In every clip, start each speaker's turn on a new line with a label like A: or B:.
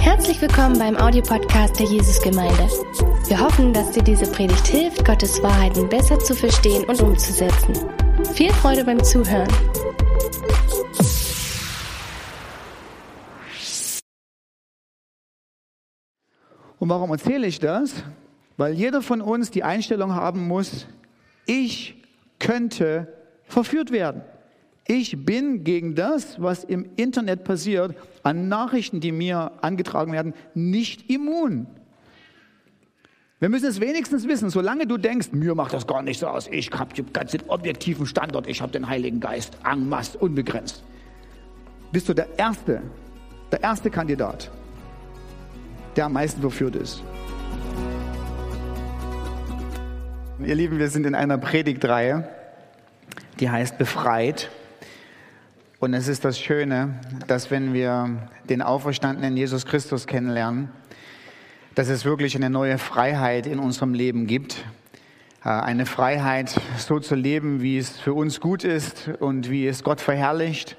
A: Herzlich willkommen beim Audiopodcast der Jesusgemeinde. Wir hoffen, dass dir diese Predigt hilft, Gottes Wahrheiten besser zu verstehen und umzusetzen. Viel Freude beim Zuhören.
B: Und warum erzähle ich das? Weil jeder von uns die Einstellung haben muss, ich könnte verführt werden. Ich bin gegen das, was im Internet passiert, an Nachrichten, die mir angetragen werden, nicht immun. Wir müssen es wenigstens wissen, solange du denkst, mir macht das gar nichts aus, ich habe den objektiven Standort, ich habe den Heiligen Geist, en unbegrenzt. Bist du der Erste, der erste Kandidat, der am meisten verführt ist. Ihr Lieben, wir sind in einer Predigtreihe, die heißt Befreit. Und es ist das Schöne, dass wenn wir den auferstandenen Jesus Christus kennenlernen, dass es wirklich eine neue Freiheit in unserem Leben gibt. Äh, eine Freiheit, so zu leben, wie es für uns gut ist und wie es Gott verherrlicht.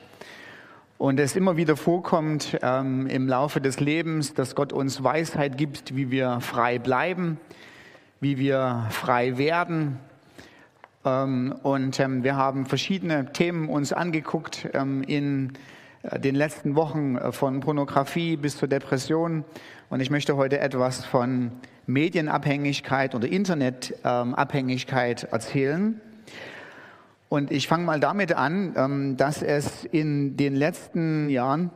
B: Und es immer wieder vorkommt ähm, im Laufe des Lebens, dass Gott uns Weisheit gibt, wie wir frei bleiben, wie wir frei werden, und ähm, wir haben verschiedene Themen uns angeguckt ähm, in äh, den letzten Wochen äh, von Pornografie bis zur Depression. Und ich möchte heute etwas von Medienabhängigkeit oder Internetabhängigkeit erzählen. Und ich fange mal damit an, dass es in den letzten Jahren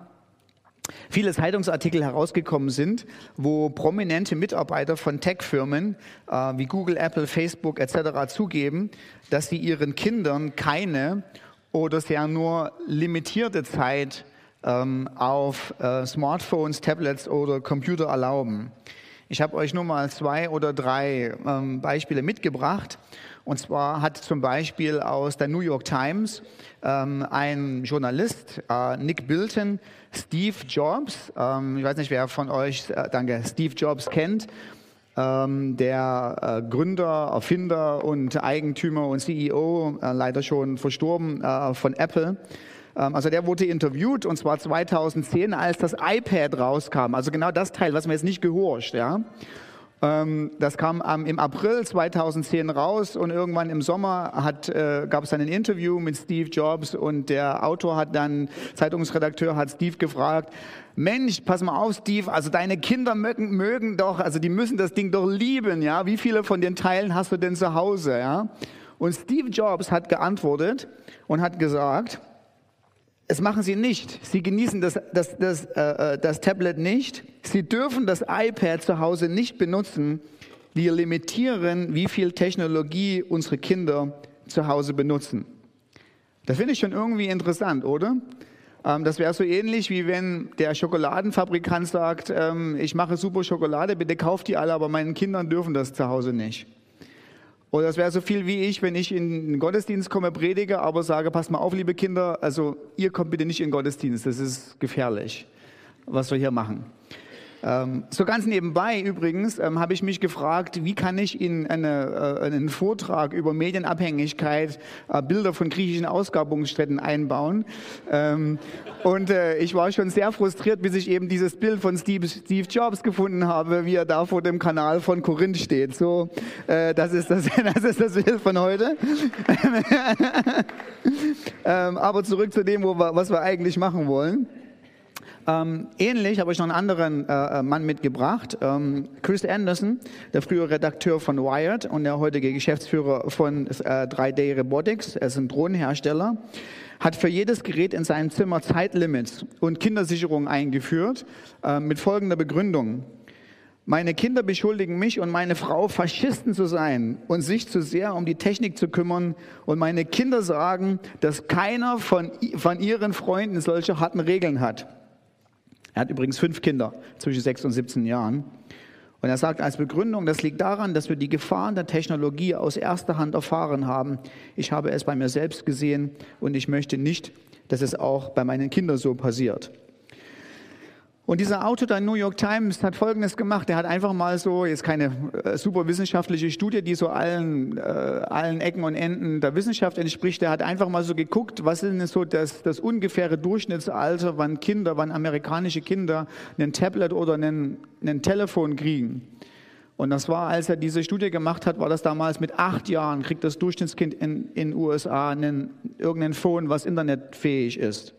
B: viele Zeitungsartikel herausgekommen sind, wo prominente Mitarbeiter von Tech-Firmen äh, wie Google, Apple, Facebook etc. zugeben, dass sie ihren Kindern keine oder sehr nur limitierte Zeit ähm, auf äh, Smartphones, Tablets oder Computer erlauben. Ich habe euch nur mal zwei oder drei ähm, Beispiele mitgebracht. Und zwar hat zum Beispiel aus der New York Times ähm, ein Journalist, äh, Nick Bilton, Steve Jobs, ähm, ich weiß nicht, wer von euch, äh, danke, Steve Jobs kennt, ähm, der äh, Gründer, Erfinder und Eigentümer und CEO, äh, leider schon verstorben, äh, von Apple. Ähm, also der wurde interviewt und zwar 2010, als das iPad rauskam. Also genau das Teil, was man jetzt nicht gehorcht, ja. Ähm, das kam im April 2010 raus und irgendwann im Sommer hat, äh, gab es dann ein Interview mit Steve Jobs und der Autor hat dann, Zeitungsredakteur hat Steve gefragt, Mensch, pass mal auf, Steve, also deine Kinder mögen, mögen doch, also die müssen das Ding doch lieben, ja. Wie viele von den Teilen hast du denn zu Hause, ja? Und Steve Jobs hat geantwortet und hat gesagt, es machen sie nicht. Sie genießen das, das, das, äh, äh, das Tablet nicht. Sie dürfen das iPad zu Hause nicht benutzen. Wir limitieren, wie viel Technologie unsere Kinder zu Hause benutzen. Das finde ich schon irgendwie interessant, oder? Ähm, das wäre so ähnlich, wie wenn der Schokoladenfabrikant sagt, ähm, ich mache super Schokolade, bitte kauft die alle, aber meinen Kindern dürfen das zu Hause nicht. Oder das wäre so viel wie ich, wenn ich in den Gottesdienst komme, predige, aber sage, passt mal auf, liebe Kinder, also ihr kommt bitte nicht in den Gottesdienst, das ist gefährlich, was wir hier machen. Ähm, so ganz nebenbei übrigens ähm, habe ich mich gefragt, wie kann ich in eine, äh, einen Vortrag über Medienabhängigkeit äh, Bilder von griechischen Ausgrabungsstätten einbauen. Ähm, und äh, ich war schon sehr frustriert, bis ich eben dieses Bild von Steve, Steve Jobs gefunden habe, wie er da vor dem Kanal von Korinth steht. So, äh, das, ist das, das ist das Bild von heute. ähm, aber zurück zu dem, wo wir, was wir eigentlich machen wollen. Ähm, ähnlich habe ich noch einen anderen äh, äh, Mann mitgebracht, ähm, Chris Anderson, der frühere Redakteur von Wired und der heutige Geschäftsführer von äh, 3D Robotics, er ist ein Drohnenhersteller, hat für jedes Gerät in seinem Zimmer Zeitlimits und Kindersicherung eingeführt äh, mit folgender Begründung. Meine Kinder beschuldigen mich und meine Frau, Faschisten zu sein und sich zu sehr um die Technik zu kümmern. Und meine Kinder sagen, dass keiner von, von ihren Freunden solche harten Regeln hat. Er hat übrigens fünf Kinder zwischen sechs und 17 Jahren. Und er sagt als Begründung, das liegt daran, dass wir die Gefahren der Technologie aus erster Hand erfahren haben. Ich habe es bei mir selbst gesehen und ich möchte nicht, dass es auch bei meinen Kindern so passiert. Und dieser Autor der New York Times hat Folgendes gemacht. Er hat einfach mal so, jetzt keine äh, super wissenschaftliche Studie, die so allen, äh, allen Ecken und Enden der Wissenschaft entspricht. Er hat einfach mal so geguckt, was ist denn so das, das ungefähre Durchschnittsalter, wann Kinder, wann amerikanische Kinder ein Tablet oder ein, ein Telefon kriegen. Und das war, als er diese Studie gemacht hat, war das damals mit acht Jahren, kriegt das Durchschnittskind in den USA einen, irgendein Phone, was internetfähig ist.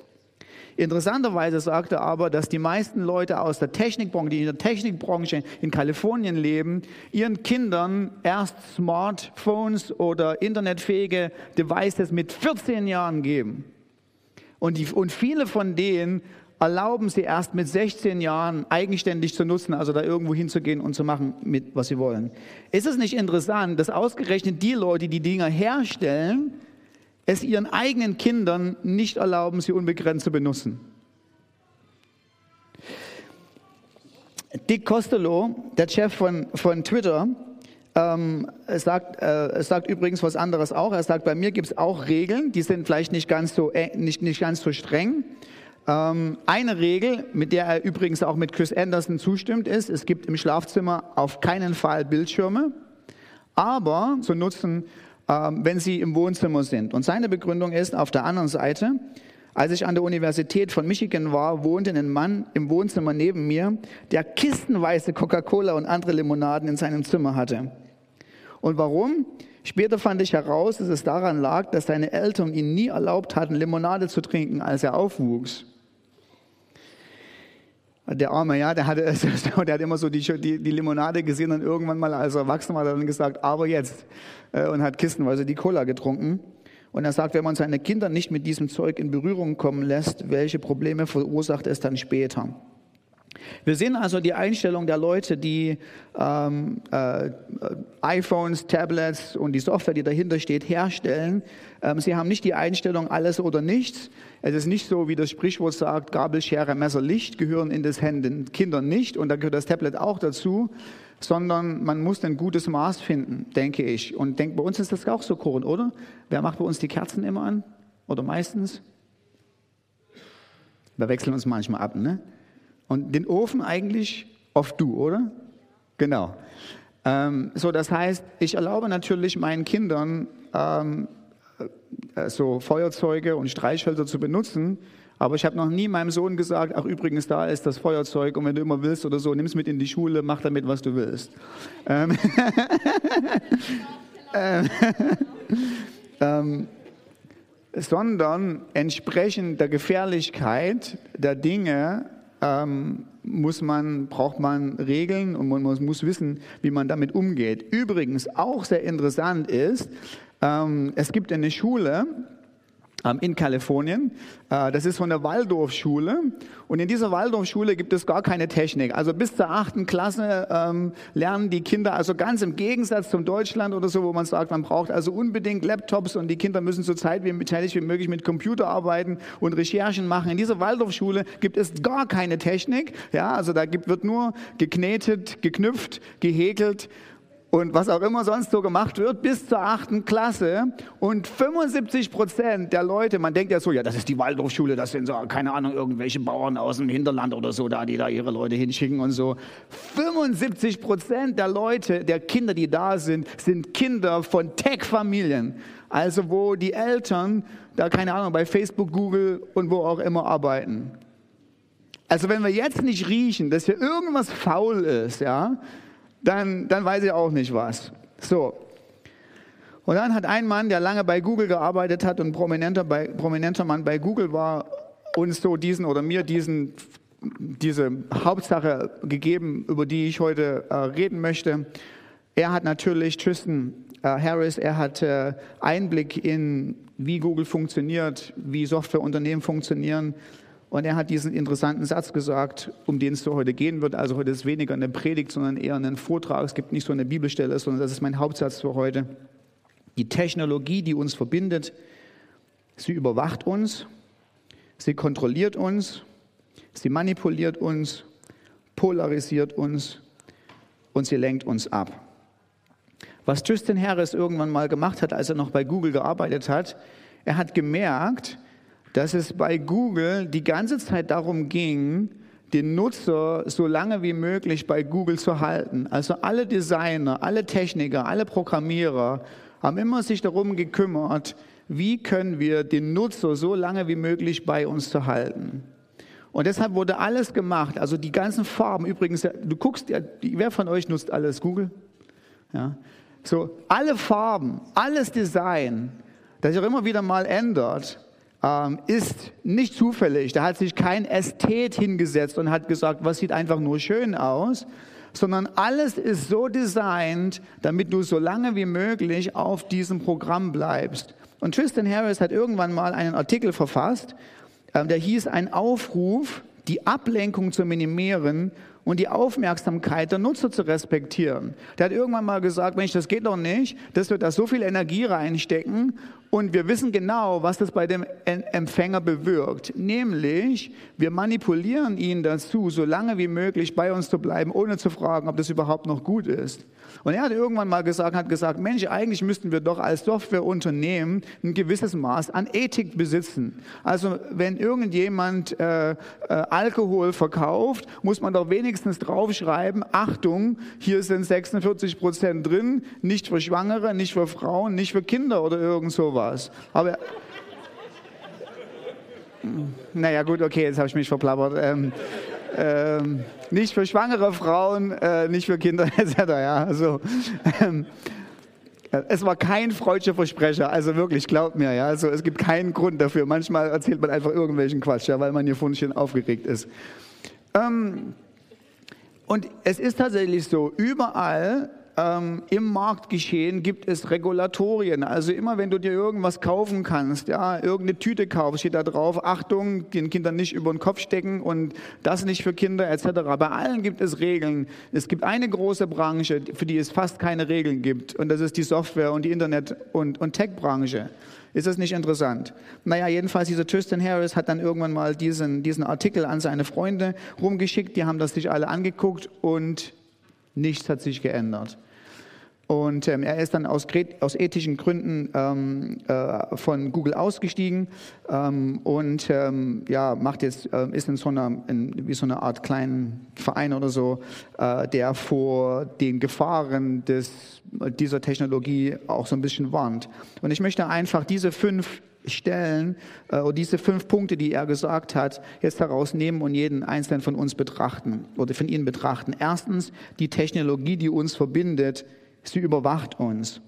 B: Interessanterweise sagt er aber, dass die meisten Leute aus der Technikbranche, die in der Technikbranche in Kalifornien leben, ihren Kindern erst Smartphones oder internetfähige Devices mit 14 Jahren geben. Und, die, und viele von denen erlauben sie erst mit 16 Jahren eigenständig zu nutzen, also da irgendwo hinzugehen und zu machen, mit was sie wollen. Ist es nicht interessant, dass ausgerechnet die Leute, die Dinger herstellen, es ihren eigenen Kindern nicht erlauben, sie unbegrenzt zu benutzen? Dick Costello, der Chef von, von Twitter, ähm, sagt, äh, sagt übrigens was anderes auch. Er sagt, bei mir gibt es auch Regeln, die sind vielleicht nicht ganz so, äh, nicht, nicht ganz so streng. Ähm, eine Regel, mit der er übrigens auch mit Chris Anderson zustimmt, ist, es gibt im Schlafzimmer auf keinen Fall Bildschirme, aber zu nutzen, wenn sie im Wohnzimmer sind. Und seine Begründung ist auf der anderen Seite, als ich an der Universität von Michigan war, wohnte ein Mann im Wohnzimmer neben mir, der kistenweise Coca-Cola und andere Limonaden in seinem Zimmer hatte. Und warum? Später fand ich heraus, dass es daran lag, dass seine Eltern ihm nie erlaubt hatten, Limonade zu trinken, als er aufwuchs. Der Arme, ja, der hatte, der hat immer so die, die, die, Limonade gesehen und irgendwann mal als Erwachsener hat er dann gesagt, aber jetzt. Äh, und hat kistenweise die Cola getrunken. Und er sagt, wenn man seine Kinder nicht mit diesem Zeug in Berührung kommen lässt, welche Probleme verursacht es dann später? Wir sehen also die Einstellung der Leute, die ähm, äh, iPhones, Tablets und die Software, die dahinter steht, herstellen. Ähm, sie haben nicht die Einstellung alles oder nichts. Es ist nicht so, wie das Sprichwort sagt, Gabel, Schere, Messer, Licht gehören in das Händen Kindern nicht und da gehört das Tablet auch dazu, sondern man muss ein gutes Maß finden, denke ich. Und denk, bei uns ist das auch so, Koren, oder? Wer macht bei uns die Kerzen immer an? Oder meistens? Wir wechseln uns manchmal ab, ne? Und den Ofen eigentlich oft du, oder? Genau. Ähm, so, das heißt, ich erlaube natürlich meinen Kindern, ähm, äh, so Feuerzeuge und Streichhölzer zu benutzen, aber ich habe noch nie meinem Sohn gesagt, ach übrigens, da ist das Feuerzeug und wenn du immer willst oder so, nimm es mit in die Schule, mach damit, was du willst. Ähm, ähm, ähm, sondern entsprechend der Gefährlichkeit der Dinge ähm, muss man, braucht man Regeln und man muss, muss, wissen, wie man damit umgeht. Übrigens auch sehr interessant ist, ähm, es gibt eine Schule, in Kalifornien. Äh, das ist von der Waldorfschule. Und in dieser Waldorfschule gibt es gar keine Technik. Also bis zur achten Klasse ähm, lernen die Kinder, also ganz im Gegensatz zum Deutschland oder so, wo man sagt, man braucht also unbedingt Laptops und die Kinder müssen so zeit wie, zeitig wie möglich mit Computer arbeiten und Recherchen machen. In dieser Waldorfschule gibt es gar keine Technik. Ja, also da gibt, wird nur geknetet, geknüpft, gehäkelt und was auch immer sonst so gemacht wird, bis zur achten Klasse. Und 75 Prozent der Leute, man denkt ja so, ja, das ist die Waldorfschule, das sind so, keine Ahnung, irgendwelche Bauern aus dem Hinterland oder so, da, die da ihre Leute hinschicken und so. 75 Prozent der Leute, der Kinder, die da sind, sind Kinder von Tech-Familien. Also wo die Eltern da, keine Ahnung, bei Facebook, Google und wo auch immer arbeiten. Also wenn wir jetzt nicht riechen, dass hier irgendwas faul ist, ja, dann, dann weiß ich auch nicht was. So. Und dann hat ein Mann, der lange bei Google gearbeitet hat und prominenter, bei, prominenter Mann bei Google war, uns so diesen oder mir diesen, diese Hauptsache gegeben, über die ich heute äh, reden möchte. Er hat natürlich, Tristan äh, Harris, er hat äh, Einblick in, wie Google funktioniert, wie Softwareunternehmen funktionieren, und er hat diesen interessanten Satz gesagt, um den es heute gehen wird. Also heute ist weniger eine Predigt, sondern eher ein Vortrag. Es gibt nicht so eine Bibelstelle, sondern das ist mein Hauptsatz für heute. Die Technologie, die uns verbindet, sie überwacht uns, sie kontrolliert uns, sie manipuliert uns, polarisiert uns und sie lenkt uns ab. Was Justin Harris irgendwann mal gemacht hat, als er noch bei Google gearbeitet hat, er hat gemerkt, dass es bei Google die ganze Zeit darum ging, den Nutzer so lange wie möglich bei Google zu halten. Also alle Designer, alle Techniker, alle Programmierer haben immer sich darum gekümmert, wie können wir den Nutzer so lange wie möglich bei uns zu halten. Und deshalb wurde alles gemacht, also die ganzen Farben, übrigens, du guckst, wer von euch nutzt alles Google? Ja. So, alle Farben, alles Design, das sich auch immer wieder mal ändert, ähm, ist nicht zufällig. Da hat sich kein Ästhet hingesetzt und hat gesagt, was sieht einfach nur schön aus, sondern alles ist so designt, damit du so lange wie möglich auf diesem Programm bleibst. Und Tristan Harris hat irgendwann mal einen Artikel verfasst, ähm, der hieß ein Aufruf, die Ablenkung zu minimieren und die Aufmerksamkeit der Nutzer zu respektieren. Der hat irgendwann mal gesagt, Mensch, das geht doch nicht, dass wir da so viel Energie reinstecken und wir wissen genau, was das bei dem Empfänger bewirkt. Nämlich, wir manipulieren ihn dazu, so lange wie möglich bei uns zu bleiben, ohne zu fragen, ob das überhaupt noch gut ist. Und er hat irgendwann mal gesagt, hat gesagt, Mensch, eigentlich müssten wir doch als Softwareunternehmen ein gewisses Maß an Ethik besitzen. Also wenn irgendjemand äh, äh, Alkohol verkauft, muss man doch wenigstens draufschreiben, Achtung, hier sind 46 Prozent drin, nicht für Schwangere, nicht für Frauen, nicht für Kinder oder irgend sowas. Aber naja, gut, okay, jetzt habe ich mich verplappert. Ähm, ähm, nicht für schwangere Frauen, äh, nicht für Kinder etc. Ja, also, ähm, es war kein freudscher Versprecher, also wirklich, glaubt mir, ja, also es gibt keinen Grund dafür. Manchmal erzählt man einfach irgendwelchen Quatsch, ja, weil man hier schon aufgeregt ist. Ähm, und es ist tatsächlich so, überall ähm, im Marktgeschehen gibt es Regulatorien. Also immer wenn du dir irgendwas kaufen kannst, ja, irgendeine Tüte kaufst, steht da drauf, Achtung, den Kindern nicht über den Kopf stecken und das nicht für Kinder etc. Bei allen gibt es Regeln. Es gibt eine große Branche, für die es fast keine Regeln gibt und das ist die Software- und die Internet- und, und Tech-Branche. Ist das nicht interessant? Naja, jedenfalls dieser Tristan Harris hat dann irgendwann mal diesen, diesen Artikel an seine Freunde rumgeschickt, die haben das sich alle angeguckt und nichts hat sich geändert. Und ähm, er ist dann aus, aus ethischen Gründen ähm, äh, von Google ausgestiegen ähm, und ähm, ja, macht jetzt, äh, ist in so einer, in, wie so eine Art kleinen Verein oder so, äh, der vor den Gefahren des, dieser Technologie auch so ein bisschen warnt. Und ich möchte einfach diese fünf Stellen äh, oder diese fünf Punkte, die er gesagt hat, jetzt herausnehmen und jeden einzelnen von uns betrachten oder von Ihnen betrachten. Erstens, die Technologie, die uns verbindet, Sie überwacht uns.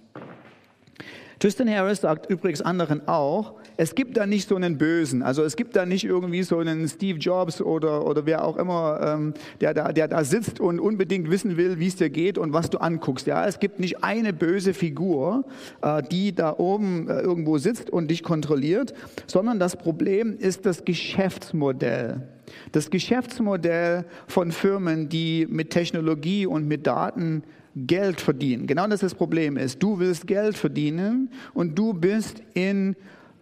B: Tristan Harris sagt übrigens anderen auch, es gibt da nicht so einen Bösen, also es gibt da nicht irgendwie so einen Steve Jobs oder, oder wer auch immer, ähm, der, da, der da sitzt und unbedingt wissen will, wie es dir geht und was du anguckst. Ja, es gibt nicht eine böse Figur, äh, die da oben äh, irgendwo sitzt und dich kontrolliert, sondern das Problem ist das Geschäftsmodell. Das Geschäftsmodell von Firmen, die mit Technologie und mit Daten Geld verdienen. Genau das, das Problem ist. Du willst Geld verdienen und du bist in,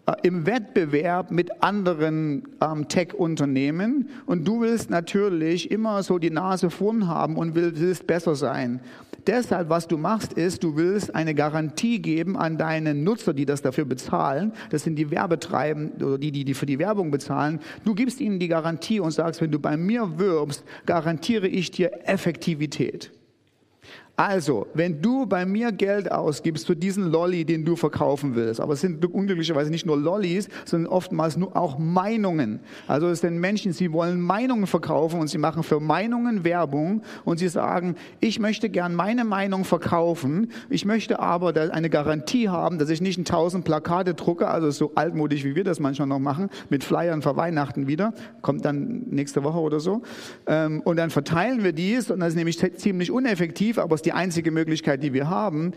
B: äh, im Wettbewerb mit anderen ähm, Tech-Unternehmen und du willst natürlich immer so die Nase vorn haben und willst besser sein. Deshalb, was du machst, ist, du willst eine Garantie geben an deine Nutzer, die das dafür bezahlen. Das sind die Werbetreibenden oder die, die, die für die Werbung bezahlen. Du gibst ihnen die Garantie und sagst, wenn du bei mir wirbst, garantiere ich dir Effektivität. Also, wenn du bei mir Geld ausgibst für diesen Lolly, den du verkaufen willst, aber es sind unglücklicherweise nicht nur Lollis, sondern oftmals nur auch Meinungen. Also es sind Menschen, sie wollen Meinungen verkaufen und sie machen für Meinungen Werbung und sie sagen, ich möchte gern meine Meinung verkaufen, ich möchte aber eine Garantie haben, dass ich nicht ein tausend Plakate drucke, also so altmodisch wie wir das manchmal noch machen, mit Flyern für Weihnachten wieder, kommt dann nächste Woche oder so, ähm, und dann verteilen wir dies und das ist nämlich ziemlich uneffektiv, aber die einzige Möglichkeit, die wir haben,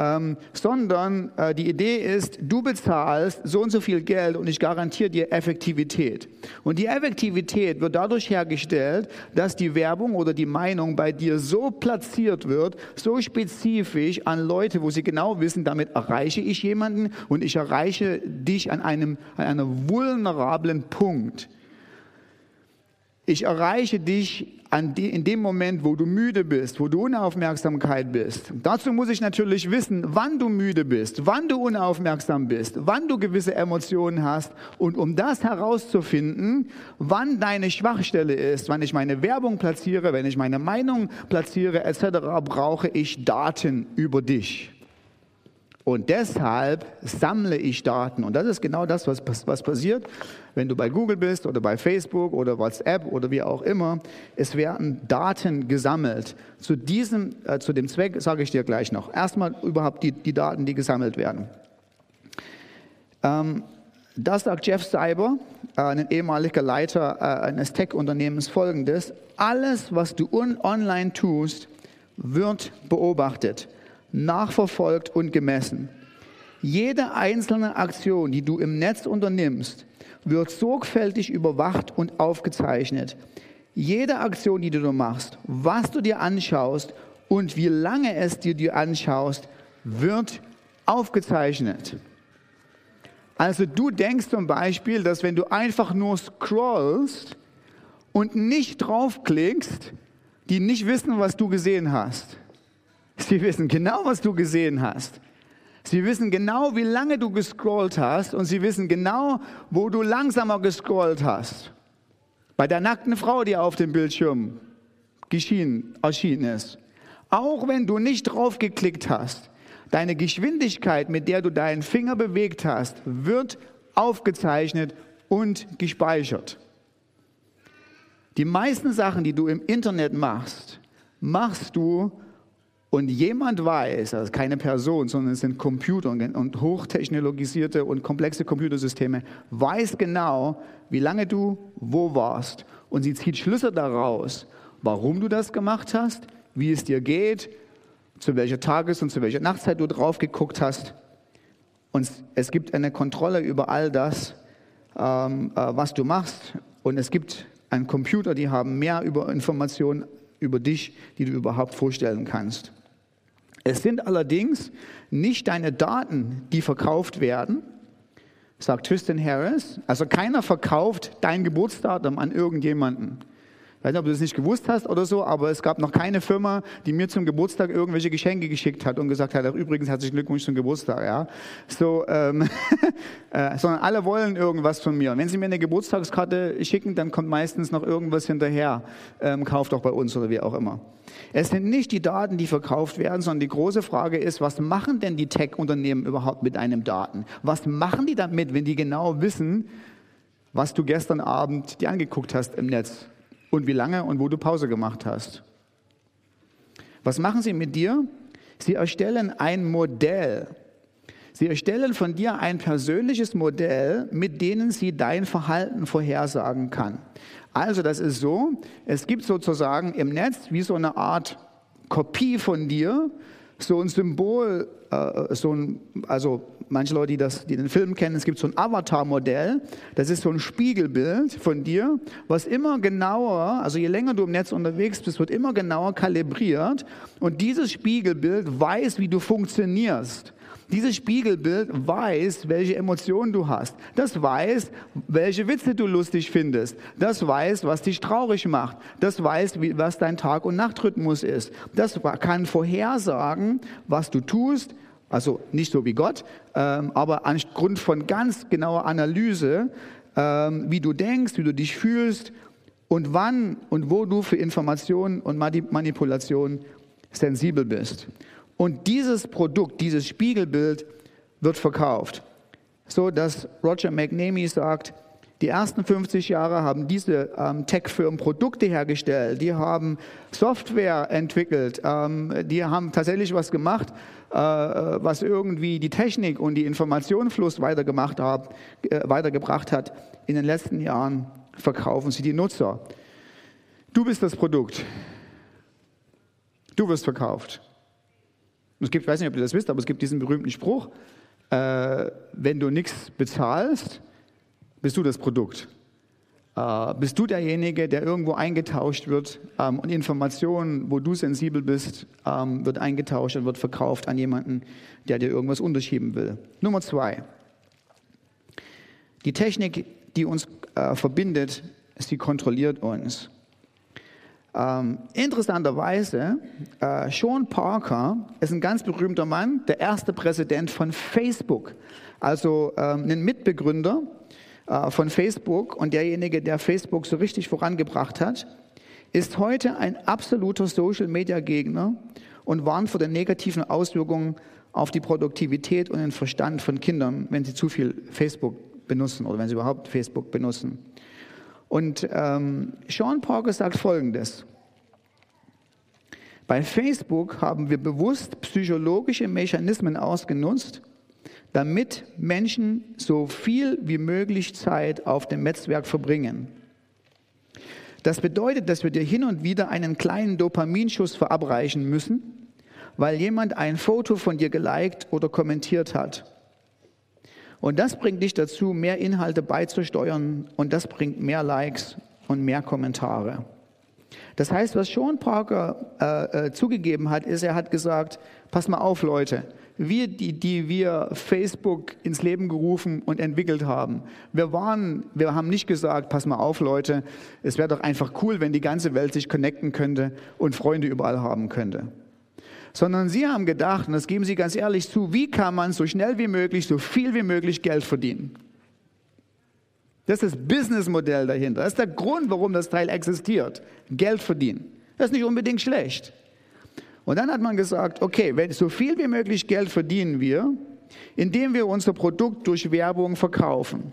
B: ähm, sondern äh, die Idee ist, du bezahlst so und so viel Geld und ich garantiere dir Effektivität. Und die Effektivität wird dadurch hergestellt, dass die Werbung oder die Meinung bei dir so platziert wird, so spezifisch an Leute, wo sie genau wissen, damit erreiche ich jemanden und ich erreiche dich an einem, an einem vulnerablen Punkt. Ich erreiche dich die, in dem Moment, wo du müde bist, wo du Unaufmerksamkeit bist. Dazu muss ich natürlich wissen, wann du müde bist, wann du unaufmerksam bist, wann du gewisse Emotionen hast. Und um das herauszufinden, wann deine Schwachstelle ist, wann ich meine Werbung platziere, wenn ich meine Meinung platziere etc., brauche ich Daten über dich. Und deshalb sammle ich Daten. Und das ist genau das, was, was passiert, wenn du bei Google bist oder bei Facebook oder WhatsApp oder wie auch immer. Es werden Daten gesammelt. Zu, diesem, äh, zu dem Zweck sage ich dir gleich noch. Erstmal überhaupt die, die Daten, die gesammelt werden. Ähm, das sagt Jeff Seiber, äh, ein ehemaliger Leiter äh, eines Tech-Unternehmens, folgendes. Alles, was du online tust, wird beobachtet nachverfolgt und gemessen. Jede einzelne Aktion, die du im Netz unternimmst, wird sorgfältig überwacht und aufgezeichnet. Jede Aktion, die du machst, was du dir anschaust und wie lange es dir dir anschaust, wird aufgezeichnet. Also du denkst zum Beispiel, dass wenn du einfach nur scrollst und nicht draufklickst, die nicht wissen, was du gesehen hast. Sie wissen genau, was du gesehen hast. Sie wissen genau, wie lange du gescrollt hast und sie wissen genau, wo du langsamer gescrollt hast. Bei der nackten Frau, die auf dem Bildschirm geschehen, erschienen ist. Auch wenn du nicht drauf geklickt hast, deine Geschwindigkeit, mit der du deinen Finger bewegt hast, wird aufgezeichnet und gespeichert. Die meisten Sachen, die du im Internet machst, machst du und jemand weiß, also keine Person, sondern es sind Computer und hochtechnologisierte und komplexe Computersysteme, weiß genau, wie lange du wo warst. Und sie zieht Schlüsse daraus, warum du das gemacht hast, wie es dir geht, zu welcher Tages- und zu welcher Nachtzeit du drauf geguckt hast. Und es gibt eine Kontrolle über all das, ähm, äh, was du machst. Und es gibt einen Computer, die haben mehr über Informationen über dich, die du überhaupt vorstellen kannst. Es sind allerdings nicht deine Daten, die verkauft werden, sagt Tristan Harris. Also keiner verkauft dein Geburtsdatum an irgendjemanden. Ich weiß nicht, ob du das nicht gewusst hast oder so, aber es gab noch keine Firma, die mir zum Geburtstag irgendwelche Geschenke geschickt hat und gesagt hat, übrigens herzlichen Glückwunsch zum Geburtstag. Ja? So, ähm, äh, sondern alle wollen irgendwas von mir. Wenn sie mir eine Geburtstagskarte schicken, dann kommt meistens noch irgendwas hinterher. Ähm, kauft doch bei uns oder wie auch immer. Es sind nicht die Daten, die verkauft werden, sondern die große Frage ist, was machen denn die Tech-Unternehmen überhaupt mit einem Daten? Was machen die damit, wenn die genau wissen, was du gestern Abend dir angeguckt hast im Netz? Und wie lange und wo du Pause gemacht hast. Was machen sie mit dir? Sie erstellen ein Modell. Sie erstellen von dir ein persönliches Modell, mit dem sie dein Verhalten vorhersagen kann. Also das ist so, es gibt sozusagen im Netz wie so eine Art Kopie von dir, so ein Symbol, äh, so ein, also manche Leute, die, das, die den Film kennen, es gibt so ein Avatar-Modell, das ist so ein Spiegelbild von dir, was immer genauer, also je länger du im Netz unterwegs bist, wird immer genauer kalibriert und dieses Spiegelbild weiß, wie du funktionierst. Dieses Spiegelbild weiß, welche Emotionen du hast. Das weiß, welche Witze du lustig findest. Das weiß, was dich traurig macht. Das weiß, wie, was dein Tag- und Nachtrhythmus ist. Das kann vorhersagen, was du tust. Also nicht so wie Gott, ähm, aber angrund von ganz genauer Analyse, ähm, wie du denkst, wie du dich fühlst und wann und wo du für Informationen und Manipulation sensibel bist. Und dieses Produkt, dieses Spiegelbild wird verkauft. So dass Roger McNamee sagt, die ersten 50 Jahre haben diese ähm, Tech-Firmen Produkte hergestellt, die haben Software entwickelt, ähm, die haben tatsächlich was gemacht, äh, was irgendwie die Technik und die Informationsfluss weitergemacht hat, äh, weitergebracht hat. In den letzten Jahren verkaufen sie die Nutzer. Du bist das Produkt. Du wirst verkauft. Es gibt, ich weiß nicht, ob ihr das wisst, aber es gibt diesen berühmten Spruch, äh, wenn du nichts bezahlst, bist du das Produkt. Äh, bist du derjenige, der irgendwo eingetauscht wird ähm, und Informationen, wo du sensibel bist, ähm, wird eingetauscht und wird verkauft an jemanden, der dir irgendwas unterschieben will. Nummer zwei. Die Technik, die uns äh, verbindet, sie kontrolliert uns. Ähm, interessanterweise, äh, Sean Parker ist ein ganz berühmter Mann, der erste Präsident von Facebook, also ähm, ein Mitbegründer äh, von Facebook und derjenige, der Facebook so richtig vorangebracht hat, ist heute ein absoluter Social-Media-Gegner und warnt vor den negativen Auswirkungen auf die Produktivität und den Verstand von Kindern, wenn sie zu viel Facebook benutzen oder wenn sie überhaupt Facebook benutzen. Und ähm, Sean Parker sagt Folgendes. Bei Facebook haben wir bewusst psychologische Mechanismen ausgenutzt, damit Menschen so viel wie möglich Zeit auf dem Netzwerk verbringen. Das bedeutet, dass wir dir hin und wieder einen kleinen Dopaminschuss verabreichen müssen, weil jemand ein Foto von dir geliked oder kommentiert hat. Und das bringt dich dazu, mehr Inhalte beizusteuern und das bringt mehr Likes und mehr Kommentare. Das heißt, was Sean Parker äh, äh, zugegeben hat, ist, er hat gesagt, pass mal auf Leute, wir, die, die wir Facebook ins Leben gerufen und entwickelt haben, wir waren, wir haben nicht gesagt, pass mal auf Leute, es wäre doch einfach cool, wenn die ganze Welt sich connecten könnte und Freunde überall haben könnte sondern sie haben gedacht, und das geben sie ganz ehrlich zu, wie kann man so schnell wie möglich, so viel wie möglich Geld verdienen. Das ist das Businessmodell dahinter. Das ist der Grund, warum das Teil existiert. Geld verdienen. Das ist nicht unbedingt schlecht. Und dann hat man gesagt, okay, wenn so viel wie möglich Geld verdienen wir, indem wir unser Produkt durch Werbung verkaufen.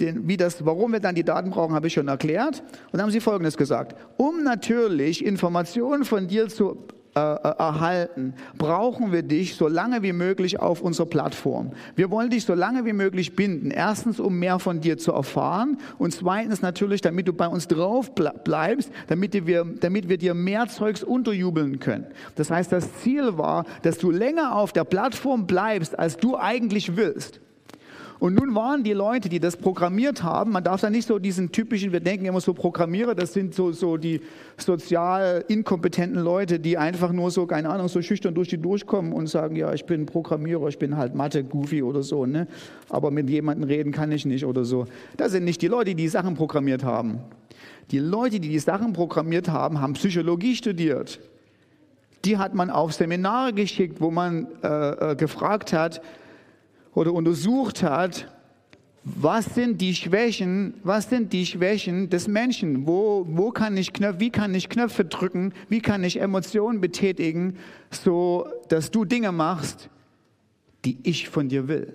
B: Den, wie das, warum wir dann die Daten brauchen, habe ich schon erklärt. Und dann haben sie Folgendes gesagt. Um natürlich Informationen von dir zu äh, äh, erhalten, brauchen wir dich so lange wie möglich auf unserer Plattform. Wir wollen dich so lange wie möglich binden. Erstens, um mehr von dir zu erfahren und zweitens natürlich, damit du bei uns drauf bleibst, damit wir, damit wir dir mehr Zeugs unterjubeln können. Das heißt, das Ziel war, dass du länger auf der Plattform bleibst, als du eigentlich willst. Und nun waren die Leute, die das programmiert haben, man darf da nicht so diesen typischen, wir denken immer so Programmierer, das sind so, so die sozial inkompetenten Leute, die einfach nur so, keine Ahnung, so schüchtern durch die durchkommen und sagen, ja, ich bin Programmierer, ich bin halt Mathe-Goofy oder so, ne? aber mit jemandem reden kann ich nicht oder so. Das sind nicht die Leute, die die Sachen programmiert haben. Die Leute, die die Sachen programmiert haben, haben Psychologie studiert. Die hat man auf Seminare geschickt, wo man äh, äh, gefragt hat, oder untersucht hat, was sind die Schwächen, was sind die Schwächen des Menschen? Wo, wo kann ich Knöpfe, wie kann ich Knöpfe drücken? Wie kann ich Emotionen betätigen, so dass du Dinge machst, die ich von dir will?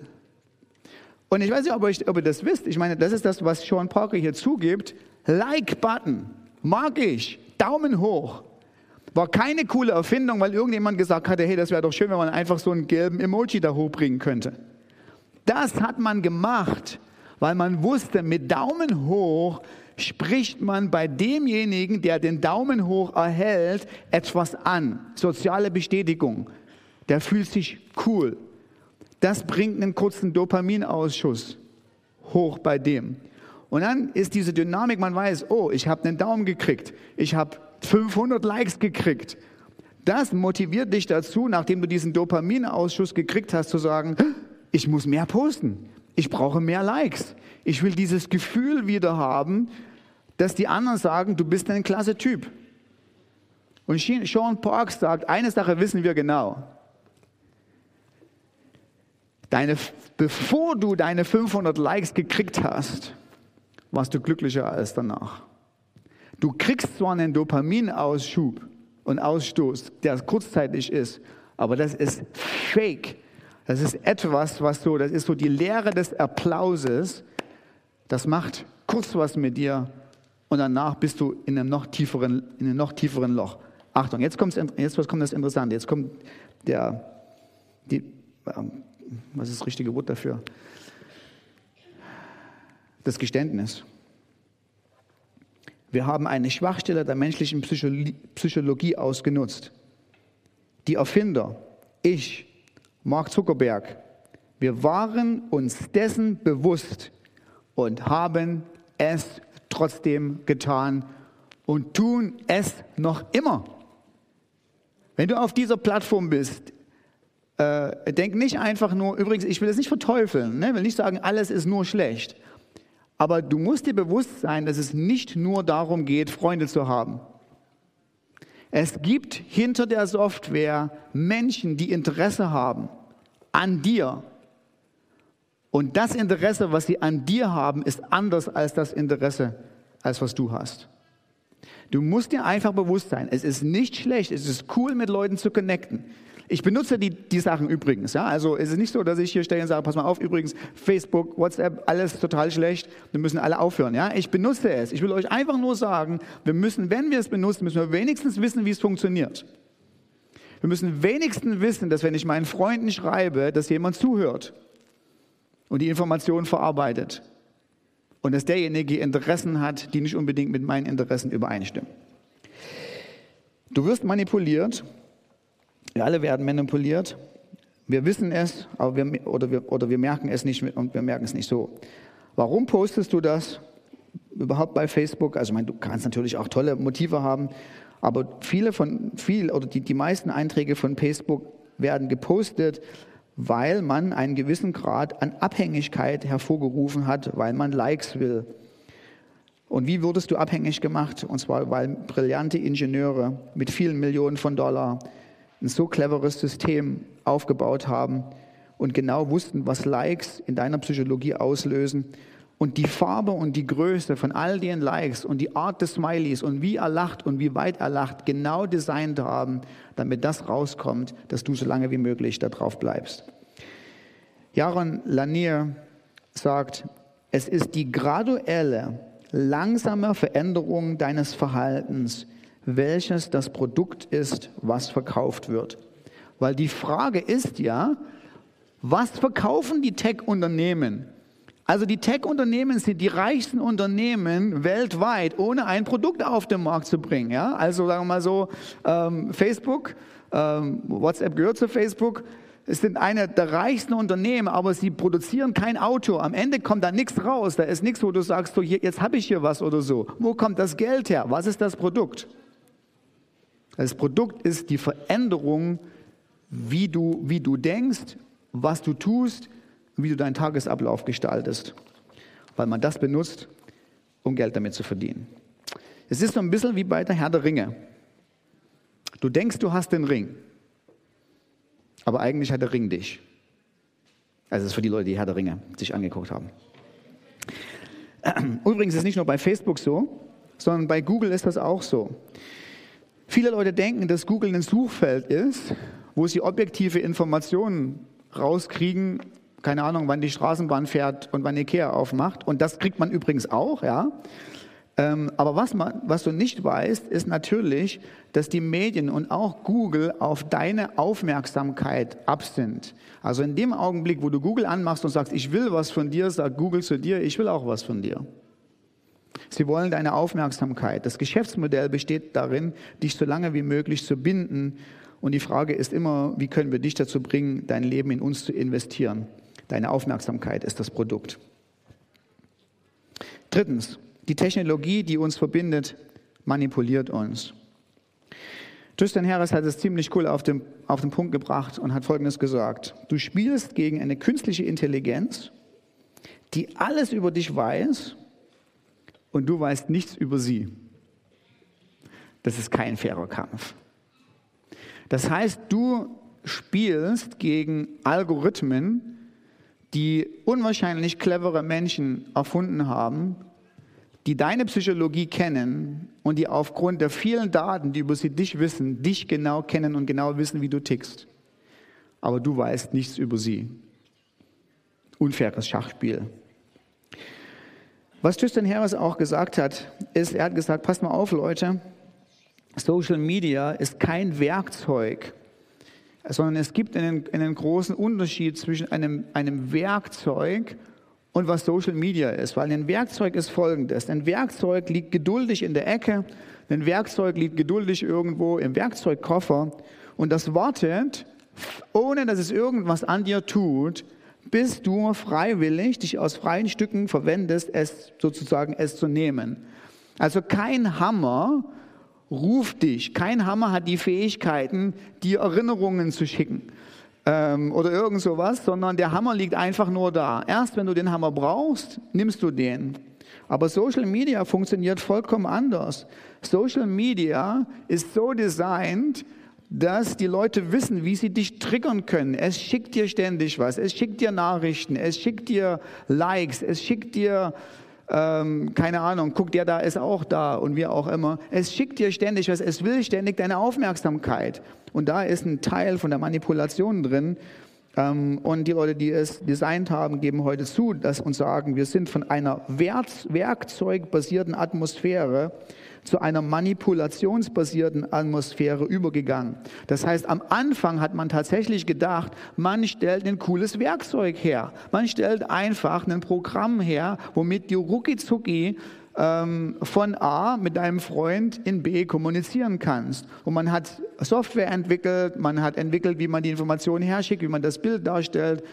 B: Und ich weiß nicht, ob, euch, ob ihr das wisst. Ich meine, das ist das, was Sean Parker hier zugibt. Like-Button. Mag ich. Daumen hoch. War keine coole Erfindung, weil irgendjemand gesagt hatte, hey, das wäre doch schön, wenn man einfach so einen gelben Emoji da hochbringen könnte. Das hat man gemacht, weil man wusste, mit Daumen hoch spricht man bei demjenigen, der den Daumen hoch erhält, etwas an. Soziale Bestätigung. Der fühlt sich cool. Das bringt einen kurzen Dopaminausschuss hoch bei dem. Und dann ist diese Dynamik, man weiß, oh, ich habe einen Daumen gekriegt, ich habe 500 Likes gekriegt. Das motiviert dich dazu, nachdem du diesen Dopaminausschuss gekriegt hast, zu sagen, ich muss mehr posten. Ich brauche mehr Likes. Ich will dieses Gefühl wieder haben, dass die anderen sagen, du bist ein klasse Typ. Und Sean Parks sagt, eine Sache wissen wir genau. Deine, bevor du deine 500 Likes gekriegt hast, warst du glücklicher als danach. Du kriegst zwar einen Dopaminauschub und Ausstoß, der kurzzeitig ist, aber das ist fake. Das ist etwas, was so, das ist so die Lehre des Applauses. Das macht kurz was mit dir und danach bist du in einem noch tieferen, in einem noch tieferen Loch. Achtung, jetzt, jetzt kommt das Interessante. Jetzt kommt der, die, ähm, was ist das richtige Wort dafür? Das Geständnis. Wir haben eine Schwachstelle der menschlichen Psychologie ausgenutzt. Die Erfinder, ich, Mark Zuckerberg, wir waren uns dessen bewusst und haben es trotzdem getan und tun es noch immer. Wenn du auf dieser Plattform bist, äh, denk nicht einfach nur, übrigens, ich will es nicht verteufeln, ne, will nicht sagen, alles ist nur schlecht. Aber du musst dir bewusst sein, dass es nicht nur darum geht, Freunde zu haben. Es gibt hinter der Software Menschen, die Interesse haben an dir. Und das Interesse, was sie an dir haben, ist anders als das Interesse, als was du hast. Du musst dir einfach bewusst sein, es ist nicht schlecht, es ist cool, mit Leuten zu connecten. Ich benutze die, die Sachen übrigens. Ja? Also es ist nicht so, dass ich hier stehe und sage, pass mal auf, übrigens, Facebook, WhatsApp, alles total schlecht. Wir müssen alle aufhören. Ja? Ich benutze es. Ich will euch einfach nur sagen, wir müssen, wenn wir es benutzen, müssen wir wenigstens wissen, wie es funktioniert. Wir müssen wenigstens wissen, dass wenn ich meinen Freunden schreibe, dass jemand zuhört und die Informationen verarbeitet. Und dass derjenige Interessen hat, die nicht unbedingt mit meinen Interessen übereinstimmen. Du wirst manipuliert wir alle werden manipuliert. Wir wissen es, aber wir, oder, wir, oder wir merken es nicht und wir merken es nicht so. Warum postest du das überhaupt bei Facebook? Also, ich meine, du kannst natürlich auch tolle Motive haben, aber viele von, viel oder die, die meisten Einträge von Facebook werden gepostet, weil man einen gewissen Grad an Abhängigkeit hervorgerufen hat, weil man Likes will. Und wie wurdest du abhängig gemacht? Und zwar, weil brillante Ingenieure mit vielen Millionen von Dollar ein so cleveres System aufgebaut haben und genau wussten, was Likes in deiner Psychologie auslösen und die Farbe und die Größe von all den Likes und die Art des Smileys und wie er lacht und wie weit er lacht, genau designt haben, damit das rauskommt, dass du so lange wie möglich da drauf bleibst. Jaron Lanier sagt, es ist die graduelle, langsame Veränderung deines Verhaltens, welches das Produkt ist, was verkauft wird. Weil die Frage ist ja, was verkaufen die Tech-Unternehmen? Also die Tech-Unternehmen sind die reichsten Unternehmen weltweit, ohne ein Produkt auf den Markt zu bringen. Ja? Also sagen wir mal so, ähm, Facebook, ähm, WhatsApp gehört zu Facebook, es sind eine der reichsten Unternehmen, aber sie produzieren kein Auto. Am Ende kommt da nichts raus. Da ist nichts, wo du sagst, so, jetzt habe ich hier was oder so. Wo kommt das Geld her? Was ist das Produkt? Das Produkt ist die Veränderung, wie du, wie du denkst, was du tust, wie du deinen Tagesablauf gestaltest. Weil man das benutzt, um Geld damit zu verdienen. Es ist so ein bisschen wie bei der Herr der Ringe. Du denkst, du hast den Ring, aber eigentlich hat der Ring dich. Also das ist für die Leute, die Herr der Ringe sich angeguckt haben. Übrigens ist es nicht nur bei Facebook so, sondern bei Google ist das auch so. Viele Leute denken, dass Google ein Suchfeld ist, wo sie objektive Informationen rauskriegen, keine Ahnung, wann die Straßenbahn fährt und wann Ikea aufmacht. Und das kriegt man übrigens auch, ja. Ähm, aber was, man, was du nicht weißt, ist natürlich, dass die Medien und auch Google auf deine Aufmerksamkeit ab sind. Also in dem Augenblick, wo du Google anmachst und sagst, ich will was von dir, sagt Google zu dir, ich will auch was von dir. Sie wollen deine Aufmerksamkeit. Das Geschäftsmodell besteht darin, dich so lange wie möglich zu binden. Und die Frage ist immer, wie können wir dich dazu bringen, dein Leben in uns zu investieren? Deine Aufmerksamkeit ist das Produkt. Drittens, die Technologie, die uns verbindet, manipuliert uns. Tristan Harris hat es ziemlich cool auf den, auf den Punkt gebracht und hat Folgendes gesagt. Du spielst gegen eine künstliche Intelligenz, die alles über dich weiß und du weißt nichts über sie. Das ist kein fairer Kampf. Das heißt, du spielst gegen Algorithmen, die unwahrscheinlich clevere Menschen erfunden haben, die deine Psychologie kennen und die aufgrund der vielen Daten, die über sie dich wissen, dich genau kennen und genau wissen, wie du tickst. Aber du weißt nichts über sie. Unfaires Schachspiel. Was Tristan Harris auch gesagt hat, ist, er hat gesagt, passt mal auf, Leute, Social Media ist kein Werkzeug, sondern es gibt einen, einen großen Unterschied zwischen einem, einem Werkzeug und was Social Media ist. Weil ein Werkzeug ist folgendes. Ein Werkzeug liegt geduldig in der Ecke, ein Werkzeug liegt geduldig irgendwo im Werkzeugkoffer und das wartet, ohne dass es irgendwas an dir tut, bis du freiwillig dich aus freien Stücken verwendest, es sozusagen es zu nehmen. Also kein Hammer ruft dich, kein Hammer hat die Fähigkeiten, dir Erinnerungen zu schicken ähm, oder irgend sowas, sondern der Hammer liegt einfach nur da. Erst wenn du den Hammer brauchst, nimmst du den. Aber Social Media funktioniert vollkommen anders. Social Media ist so designt, dass die Leute wissen, wie sie dich triggern können. Es schickt dir ständig was, es schickt dir Nachrichten, es schickt dir Likes, es schickt dir, ähm, keine Ahnung, guck dir da, ist auch da und wie auch immer. Es schickt dir ständig was, es will ständig deine Aufmerksamkeit. Und da ist ein Teil von der Manipulation drin. Ähm, und die Leute, die es designt haben, geben heute zu dass, und sagen, wir sind von einer werkzeugbasierten Atmosphäre zu einer manipulationsbasierten Atmosphäre übergegangen. Das heißt, am Anfang hat man tatsächlich gedacht, man stellt ein cooles Werkzeug her. Man stellt einfach ein Programm her, womit du rucki ähm, von A mit deinem Freund in B kommunizieren kannst. Und man hat Software entwickelt, man hat entwickelt, wie man die Informationen herschickt, wie man das Bild darstellt.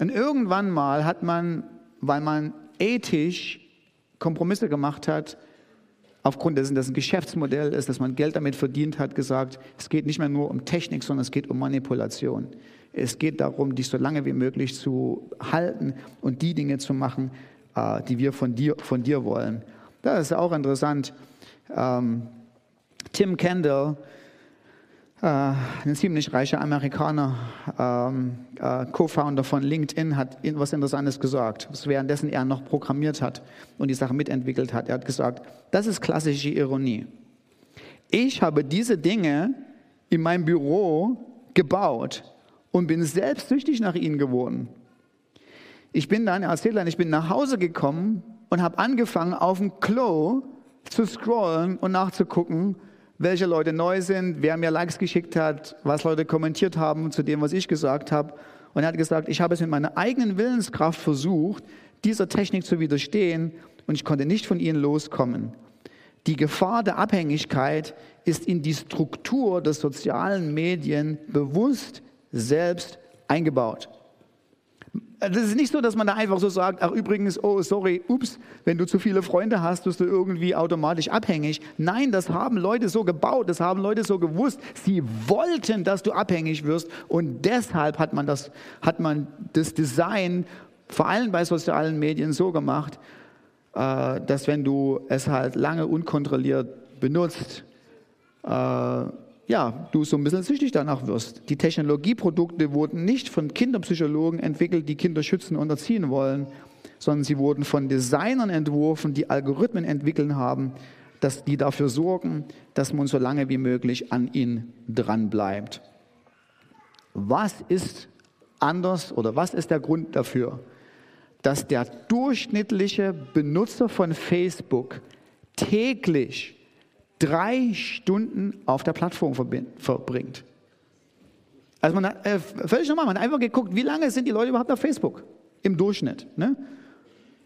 B: Und irgendwann mal hat man, weil man ethisch Kompromisse gemacht hat, aufgrund dessen, dass ein Geschäftsmodell ist, dass man Geld damit verdient hat, gesagt, es geht nicht mehr nur um Technik, sondern es geht um Manipulation. Es geht darum, dich so lange wie möglich zu halten und die Dinge zu machen, äh, die wir von dir, von dir wollen. Das ist auch interessant. Ähm, Tim Kendall, ein ziemlich reicher Amerikaner, ähm, äh, Co-Founder von LinkedIn, hat etwas Interessantes gesagt, währenddessen er noch programmiert hat und die Sache mitentwickelt hat. Er hat gesagt, das ist klassische Ironie. Ich habe diese Dinge in meinem Büro gebaut und bin selbst süchtig nach ihnen geworden. Ich bin dann, er erzählt dann, ich bin nach Hause gekommen und habe angefangen, auf dem Klo zu scrollen und nachzugucken, welche Leute neu sind, wer mir Likes geschickt hat, was Leute kommentiert haben zu dem, was ich gesagt habe. Und er hat gesagt, ich habe es mit meiner eigenen Willenskraft versucht, dieser Technik zu widerstehen und ich konnte nicht von ihnen loskommen. Die Gefahr der Abhängigkeit ist in die Struktur der sozialen Medien bewusst selbst eingebaut. Das ist nicht so, dass man da einfach so sagt, ach übrigens, oh sorry, ups, wenn du zu viele Freunde hast, bist du irgendwie automatisch abhängig. Nein, das haben Leute so gebaut, das haben Leute so gewusst. Sie wollten, dass du abhängig wirst und deshalb hat man das, hat man das Design vor allem bei sozialen Medien so gemacht, äh, dass wenn du es halt lange unkontrolliert benutzt, äh, ja, du so ein bisschen süchtig danach wirst. Die Technologieprodukte wurden nicht von Kinderpsychologen entwickelt, die Kinder schützen und erziehen wollen, sondern sie wurden von Designern entworfen, die Algorithmen entwickeln haben, dass die dafür sorgen, dass man so lange wie möglich an ihnen dran bleibt. Was ist anders oder was ist der Grund dafür, dass der durchschnittliche Benutzer von Facebook täglich drei Stunden auf der Plattform verbringt. Also man hat, äh, völlig normal, man hat einfach geguckt, wie lange sind die Leute überhaupt auf Facebook im Durchschnitt. Ne?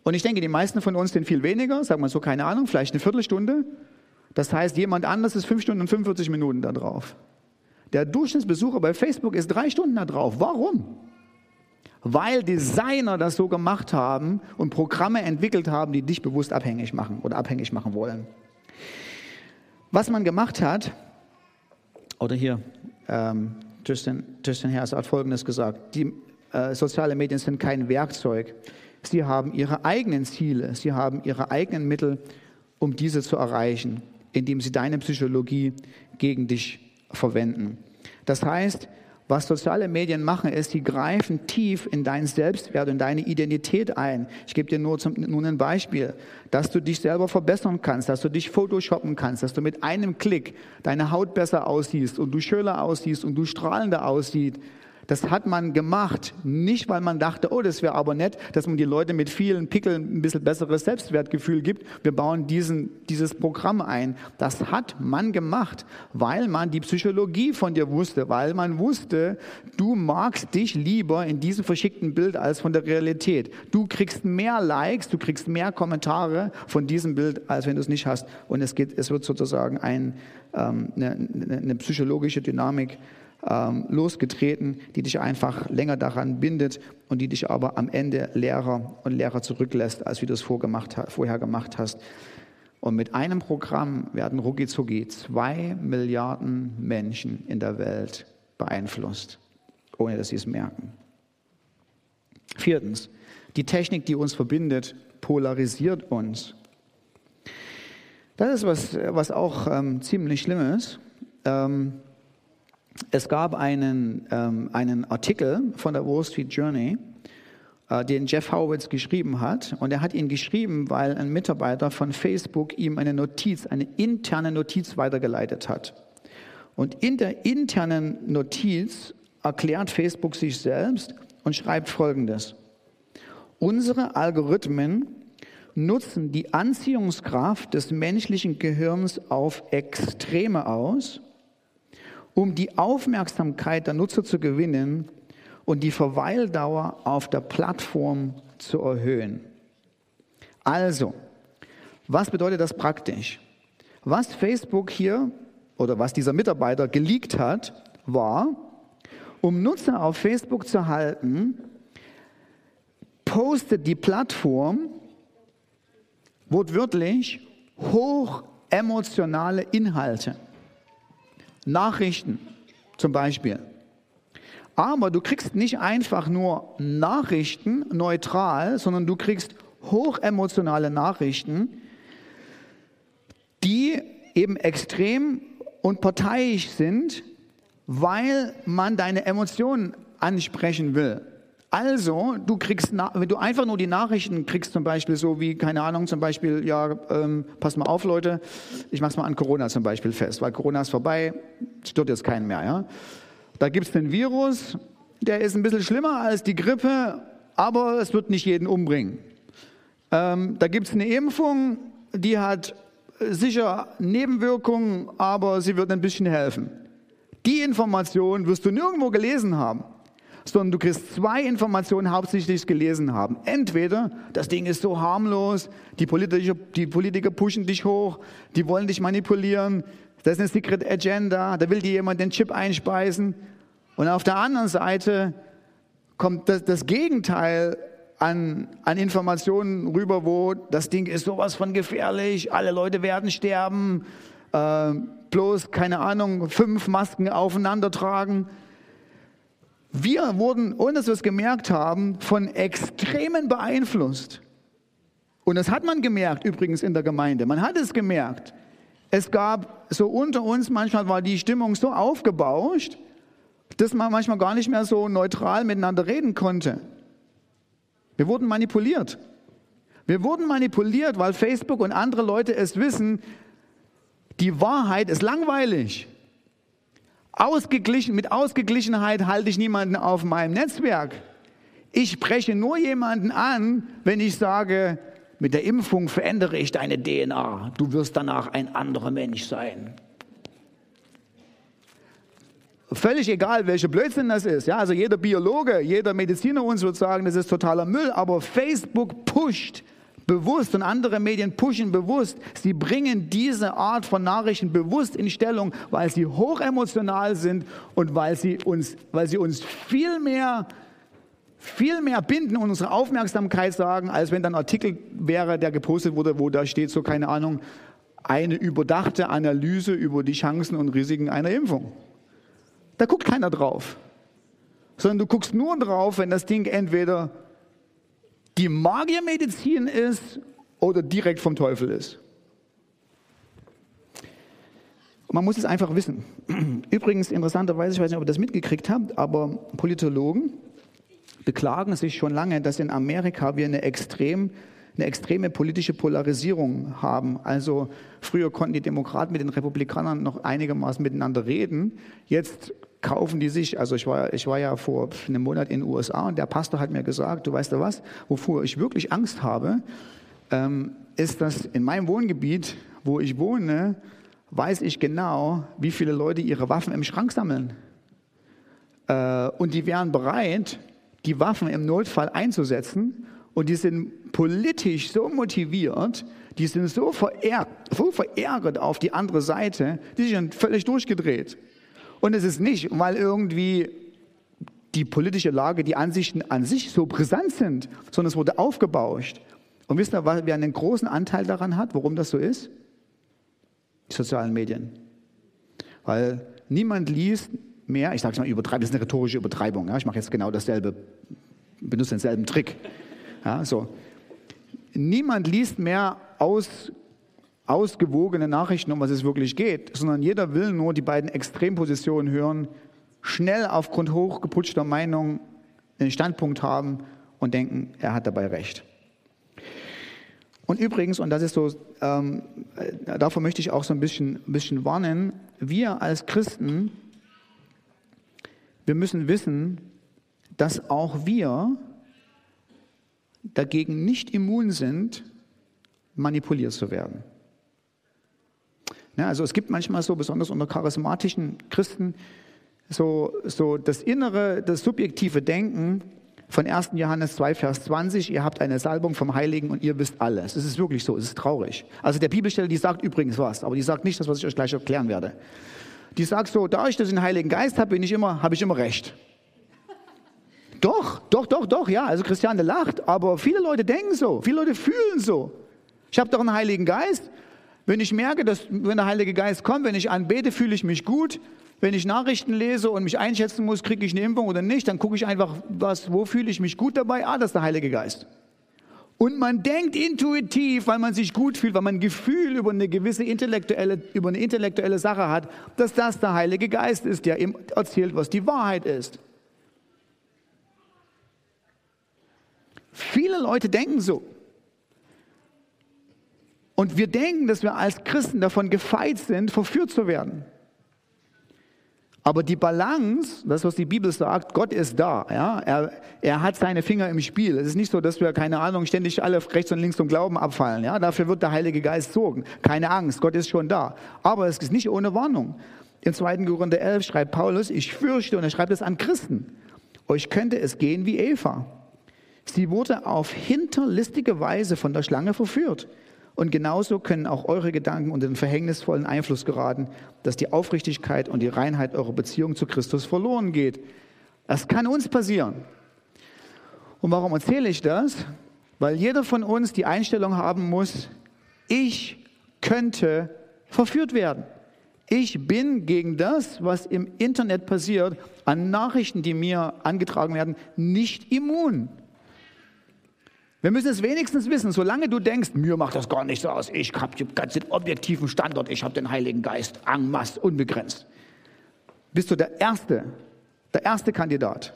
B: Und ich denke, die meisten von uns sind viel weniger, sagen wir so, keine Ahnung, vielleicht eine Viertelstunde. Das heißt, jemand anders ist fünf Stunden und 45 Minuten da drauf. Der Durchschnittsbesucher bei Facebook ist drei Stunden da drauf. Warum? Weil Designer das so gemacht haben und Programme entwickelt haben, die dich bewusst abhängig machen oder abhängig machen wollen. Was man gemacht hat, oder hier, ähm, Justin, Justin Harris hat Folgendes gesagt, die äh, sozialen Medien sind kein Werkzeug. Sie haben ihre eigenen Ziele, sie haben ihre eigenen Mittel, um diese zu erreichen, indem sie deine Psychologie gegen dich verwenden. Das heißt, was soziale Medien machen, ist, sie greifen tief in deinen Selbstwert und deine Identität ein. Ich gebe dir nur, zum, nur ein Beispiel, dass du dich selber verbessern kannst, dass du dich photoshoppen kannst, dass du mit einem Klick deine Haut besser aussiehst und du schöner aussiehst und du strahlender aussiehst das hat man gemacht, nicht weil man dachte, oh, das wäre aber nett, dass man die Leute mit vielen Pickeln ein bisschen besseres Selbstwertgefühl gibt. Wir bauen diesen, dieses Programm ein. Das hat man gemacht, weil man die Psychologie von dir wusste, weil man wusste, du magst dich lieber in diesem verschickten Bild als von der Realität. Du kriegst mehr Likes, du kriegst mehr Kommentare von diesem Bild, als wenn du es nicht hast. Und es, geht, es wird sozusagen ein, ähm, eine, eine psychologische Dynamik ähm, losgetreten, die dich einfach länger daran bindet und die dich aber am Ende leerer und leerer zurücklässt, als wie du es vorher gemacht hast. Und mit einem Programm werden rucki zwei Milliarden Menschen in der Welt beeinflusst, ohne dass sie es merken. Viertens, die Technik, die uns verbindet, polarisiert uns. Das ist was, was auch ähm, ziemlich schlimm ist. Ähm, es gab einen, ähm, einen Artikel von der Wall Street Journey, äh, den Jeff Howitz geschrieben hat. Und er hat ihn geschrieben, weil ein Mitarbeiter von Facebook ihm eine Notiz, eine interne Notiz weitergeleitet hat. Und in der internen Notiz erklärt Facebook sich selbst und schreibt Folgendes. Unsere Algorithmen nutzen die Anziehungskraft des menschlichen Gehirns auf Extreme aus, um die Aufmerksamkeit der Nutzer zu gewinnen und die Verweildauer auf der Plattform zu erhöhen. Also, was bedeutet das praktisch? Was Facebook hier oder was dieser Mitarbeiter geleakt hat, war, um Nutzer auf Facebook zu halten, postet die Plattform wortwörtlich hoch emotionale Inhalte. Nachrichten zum Beispiel. Aber du kriegst nicht einfach nur Nachrichten neutral, sondern du kriegst hochemotionale Nachrichten, die eben extrem und parteiisch sind, weil man deine Emotionen ansprechen will. Also, du kriegst, wenn du einfach nur die Nachrichten kriegst, zum Beispiel so wie, keine Ahnung, zum Beispiel, ja, ähm, pass mal auf, Leute, ich mach's mal an Corona zum Beispiel fest, weil Corona ist vorbei, stört jetzt keinen mehr, ja. Da gibt's den Virus, der ist ein bisschen schlimmer als die Grippe, aber es wird nicht jeden umbringen. Ähm, da gibt's eine Impfung, die hat sicher Nebenwirkungen, aber sie wird ein bisschen helfen. Die Information wirst du nirgendwo gelesen haben sondern du kriegst zwei Informationen hauptsächlich gelesen haben. Entweder das Ding ist so harmlos, die Politiker, die Politiker pushen dich hoch, die wollen dich manipulieren, das ist eine Secret Agenda, da will dir jemand den Chip einspeisen. Und auf der anderen Seite kommt das, das Gegenteil an, an Informationen rüber, wo das Ding ist sowas von gefährlich, alle Leute werden sterben, äh, bloß, keine Ahnung, fünf Masken aufeinander tragen. Wir wurden, ohne dass wir es gemerkt haben, von Extremen beeinflusst. Und das hat man gemerkt übrigens in der Gemeinde. Man hat es gemerkt. Es gab so unter uns, manchmal war die Stimmung so aufgebauscht, dass man manchmal gar nicht mehr so neutral miteinander reden konnte. Wir wurden manipuliert. Wir wurden manipuliert, weil Facebook und andere Leute es wissen, die Wahrheit ist langweilig. Ausgeglichen, mit Ausgeglichenheit halte ich niemanden auf meinem Netzwerk. Ich spreche nur jemanden an, wenn ich sage, mit der Impfung verändere ich deine DNA. Du wirst danach ein anderer Mensch sein. Völlig egal, welcher Blödsinn das ist. Ja, also jeder Biologe, jeder Mediziner uns wird sagen, das ist totaler Müll. Aber Facebook pusht bewusst und andere Medien pushen bewusst. Sie bringen diese Art von Nachrichten bewusst in Stellung, weil sie hochemotional sind und weil sie uns, weil sie uns viel mehr viel mehr binden und unsere Aufmerksamkeit sagen, als wenn dann ein Artikel wäre, der gepostet wurde, wo da steht so, keine Ahnung, eine überdachte Analyse über die Chancen und Risiken einer Impfung. Da guckt keiner drauf. Sondern du guckst nur drauf, wenn das Ding entweder die Magiermedizin ist oder direkt vom Teufel ist. Man muss es einfach wissen. Übrigens, interessanterweise, ich weiß nicht, ob ihr das mitgekriegt habt, aber Politologen beklagen sich schon lange, dass in Amerika wir eine extrem eine extreme politische Polarisierung haben. Also früher konnten die Demokraten mit den Republikanern noch einigermaßen miteinander reden. Jetzt kaufen die sich, also ich war, ich war ja vor einem Monat in den USA und der Pastor hat mir gesagt, du weißt du was, wovor ich wirklich Angst habe, ähm, ist, dass in meinem Wohngebiet, wo ich wohne, weiß ich genau, wie viele Leute ihre Waffen im Schrank sammeln. Äh, und die wären bereit, die Waffen im Notfall einzusetzen und die sind politisch so motiviert, die sind so verärgert, so verärgert auf die andere Seite, die sind völlig durchgedreht. Und es ist nicht, weil irgendwie die politische Lage, die Ansichten an sich so brisant sind, sondern es wurde aufgebauscht. Und wisst ihr, wer einen großen Anteil daran hat, warum das so ist? Die sozialen Medien. Weil niemand liest mehr, ich sage es mal übertreiben, das ist eine rhetorische Übertreibung. Ja? Ich mache jetzt genau dasselbe, benutze denselben Trick. Ja, so. niemand liest mehr aus, ausgewogene Nachrichten, um was es wirklich geht, sondern jeder will nur die beiden Extrempositionen hören, schnell aufgrund hochgeputschter Meinung einen Standpunkt haben und denken, er hat dabei recht. Und übrigens, und das ist so, ähm, davor möchte ich auch so ein bisschen, ein bisschen warnen, wir als Christen, wir müssen wissen, dass auch wir dagegen nicht immun sind, manipuliert zu werden. Ja, also es gibt manchmal so, besonders unter charismatischen Christen, so, so das innere, das subjektive Denken von 1. Johannes 2, Vers 20, ihr habt eine Salbung vom Heiligen und ihr wisst alles. Es ist wirklich so, es ist traurig. Also der Bibelstelle, die sagt übrigens was, aber die sagt nicht das, was ich euch gleich erklären werde. Die sagt so, da ich das den Heiligen Geist habe, bin ich immer, habe ich immer recht. Doch, doch, doch, doch, ja. Also Christiane lacht, aber viele Leute denken so, viele Leute fühlen so. Ich habe doch einen Heiligen Geist. Wenn ich merke, dass wenn der Heilige Geist kommt, wenn ich anbete, fühle ich mich gut. Wenn ich Nachrichten lese und mich einschätzen muss, kriege ich eine Impfung oder nicht, dann gucke ich einfach, was, wo fühle ich mich gut dabei? Ah, das ist der Heilige Geist. Und man denkt intuitiv, weil man sich gut fühlt, weil man ein Gefühl über eine gewisse intellektuelle, über eine intellektuelle Sache hat, dass das der Heilige Geist ist, der ihm erzählt, was die Wahrheit ist. Viele Leute denken so. Und wir denken, dass wir als Christen davon gefeit sind, verführt zu werden. Aber die Balance, das was die Bibel sagt, Gott ist da. Ja? Er, er hat seine Finger im Spiel. Es ist nicht so, dass wir, keine Ahnung, ständig alle rechts und links zum Glauben abfallen. Ja? Dafür wird der Heilige Geist sorgen. Keine Angst, Gott ist schon da. Aber es ist nicht ohne Warnung. Im 2. Korinther 11 schreibt Paulus, ich fürchte, und er schreibt es an Christen, euch könnte es gehen wie Eva. Sie wurde auf hinterlistige Weise von der Schlange verführt. Und genauso können auch eure Gedanken unter den verhängnisvollen Einfluss geraten, dass die Aufrichtigkeit und die Reinheit eurer Beziehung zu Christus verloren geht. Das kann uns passieren. Und warum erzähle ich das? Weil jeder von uns die Einstellung haben muss, ich könnte verführt werden. Ich bin gegen das, was im Internet passiert, an Nachrichten, die mir angetragen werden, nicht immun. Wir müssen es wenigstens wissen, solange du denkst, mir macht das gar nichts aus, ich habe ganz den objektiven Standort, ich habe den Heiligen Geist masse, unbegrenzt. Bist du der Erste, der erste Kandidat,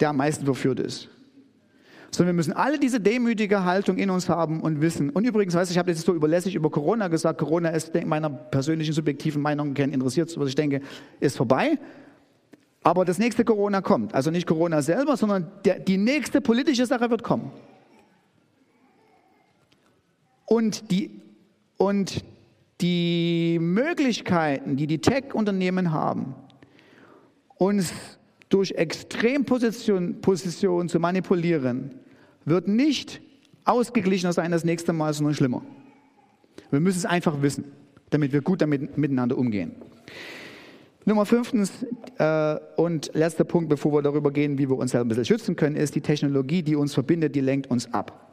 B: der am meisten verführt ist. Sondern wir müssen alle diese demütige Haltung in uns haben und wissen. Und übrigens, weißt du, ich habe jetzt so überlässig über Corona gesagt. Corona ist meiner persönlichen subjektiven Meinung interessiert, was ich denke, ist vorbei. Aber das nächste Corona kommt. Also nicht Corona selber, sondern der, die nächste politische Sache wird kommen. Und die, und die Möglichkeiten, die die Tech-Unternehmen haben, uns durch Extrempositionen Position zu manipulieren, wird nicht ausgeglichener sein das nächste Mal, sondern schlimmer. Wir müssen es einfach wissen, damit wir gut damit miteinander umgehen. Nummer fünftens äh, und letzter Punkt, bevor wir darüber gehen, wie wir uns ein bisschen schützen können, ist die Technologie, die uns verbindet, die lenkt uns ab.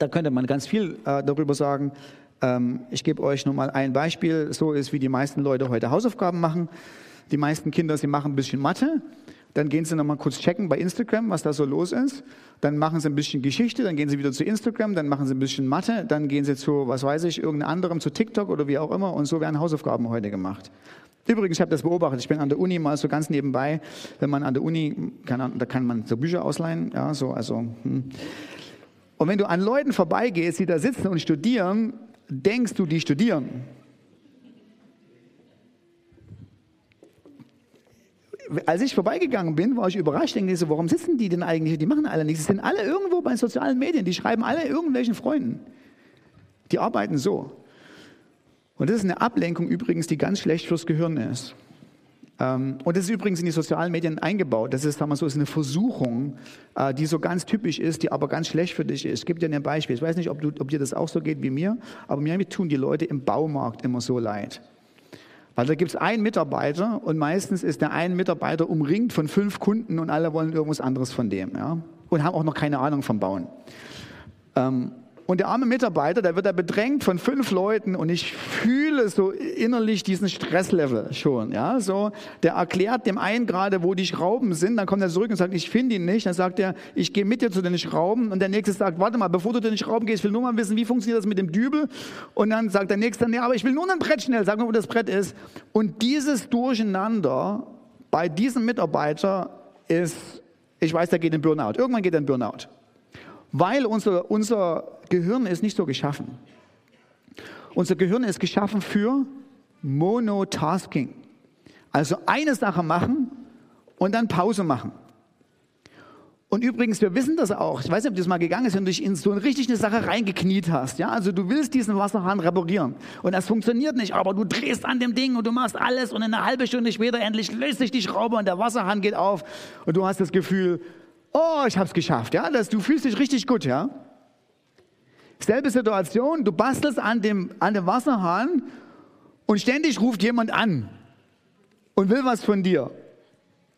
B: Da könnte man ganz viel äh, darüber sagen. Ähm, ich gebe euch nur mal ein Beispiel. So ist, wie die meisten Leute heute Hausaufgaben machen. Die meisten Kinder, sie machen ein bisschen Mathe. Dann gehen sie nochmal kurz checken bei Instagram, was da so los ist. Dann machen sie ein bisschen Geschichte, dann gehen sie wieder zu Instagram, dann machen sie ein bisschen Mathe, dann gehen sie zu, was weiß ich, irgendeinem anderem, zu TikTok oder wie auch immer. Und so werden Hausaufgaben heute gemacht. Übrigens, ich habe das beobachtet. Ich bin an der Uni mal so ganz nebenbei, wenn man an der Uni, kann, da kann man so Bücher ausleihen, ja, so, also. Hm. Und wenn du an Leuten vorbeigehst, die da sitzen und studieren, denkst du, die studieren. Als ich vorbeigegangen bin, war ich überrascht, denke so, warum sitzen die denn eigentlich? Die machen alle nichts. Sie sind alle irgendwo bei sozialen Medien, die schreiben alle irgendwelchen Freunden. Die arbeiten so. Und das ist eine Ablenkung übrigens, die ganz schlecht fürs Gehirn ist. Ähm, und das ist übrigens in die sozialen Medien eingebaut. Das ist, sagen wir so, ist eine Versuchung, äh, die so ganz typisch ist, die aber ganz schlecht für dich ist. Ich gebe dir ein Beispiel. Ich weiß nicht, ob, du, ob dir das auch so geht wie mir, aber mir tun die Leute im Baumarkt immer so leid. Weil da gibt es einen Mitarbeiter und meistens ist der ein Mitarbeiter umringt von fünf Kunden und alle wollen irgendwas anderes von dem. Ja? Und haben auch noch keine Ahnung vom Bauen. Ähm, Und der arme Mitarbeiter, der wird da bedrängt von fünf Leuten und ich fühle so innerlich diesen Stresslevel schon. Ja, so, der erklärt dem einen gerade, wo die Schrauben sind, dann kommt er zurück und sagt, ich finde ihn nicht. Dann sagt er, ich gehe mit dir zu den Schrauben. Und der nächste sagt, warte mal, bevor du zu den Schrauben gehst, ich will nur mal wissen, wie funktioniert das mit dem Dübel. Und dann sagt der nächste, nee, aber ich will nur ein Brett schnell, sag mal, wo das Brett ist. Und dieses Durcheinander bei diesem Mitarbeiter ist, ich weiß, der geht in Burnout. Irgendwann geht er in Burnout. Weil unser, unser Gehirn ist nicht so geschaffen. Unser Gehirn ist geschaffen für Monotasking. Also eine Sache machen und dann Pause machen. Und übrigens, wir wissen das auch. Ich weiß nicht, ob das mal gegangen ist, wenn du dich in so eine richtig eine Sache reingekniet hast. Ja, also du willst diesen Wasserhahn reparieren und das funktioniert nicht, aber du drehst an dem Ding und du machst alles und eine halbe Stunde später endlich löst sich die Schraube und der Wasserhahn geht auf und du hast das Gefühl, oh, ich habe es geschafft. Ja, das, du fühlst dich richtig gut. Ja. Selbe Situation, du bastelst an dem, an dem Wasserhahn und ständig ruft jemand an und will was von dir.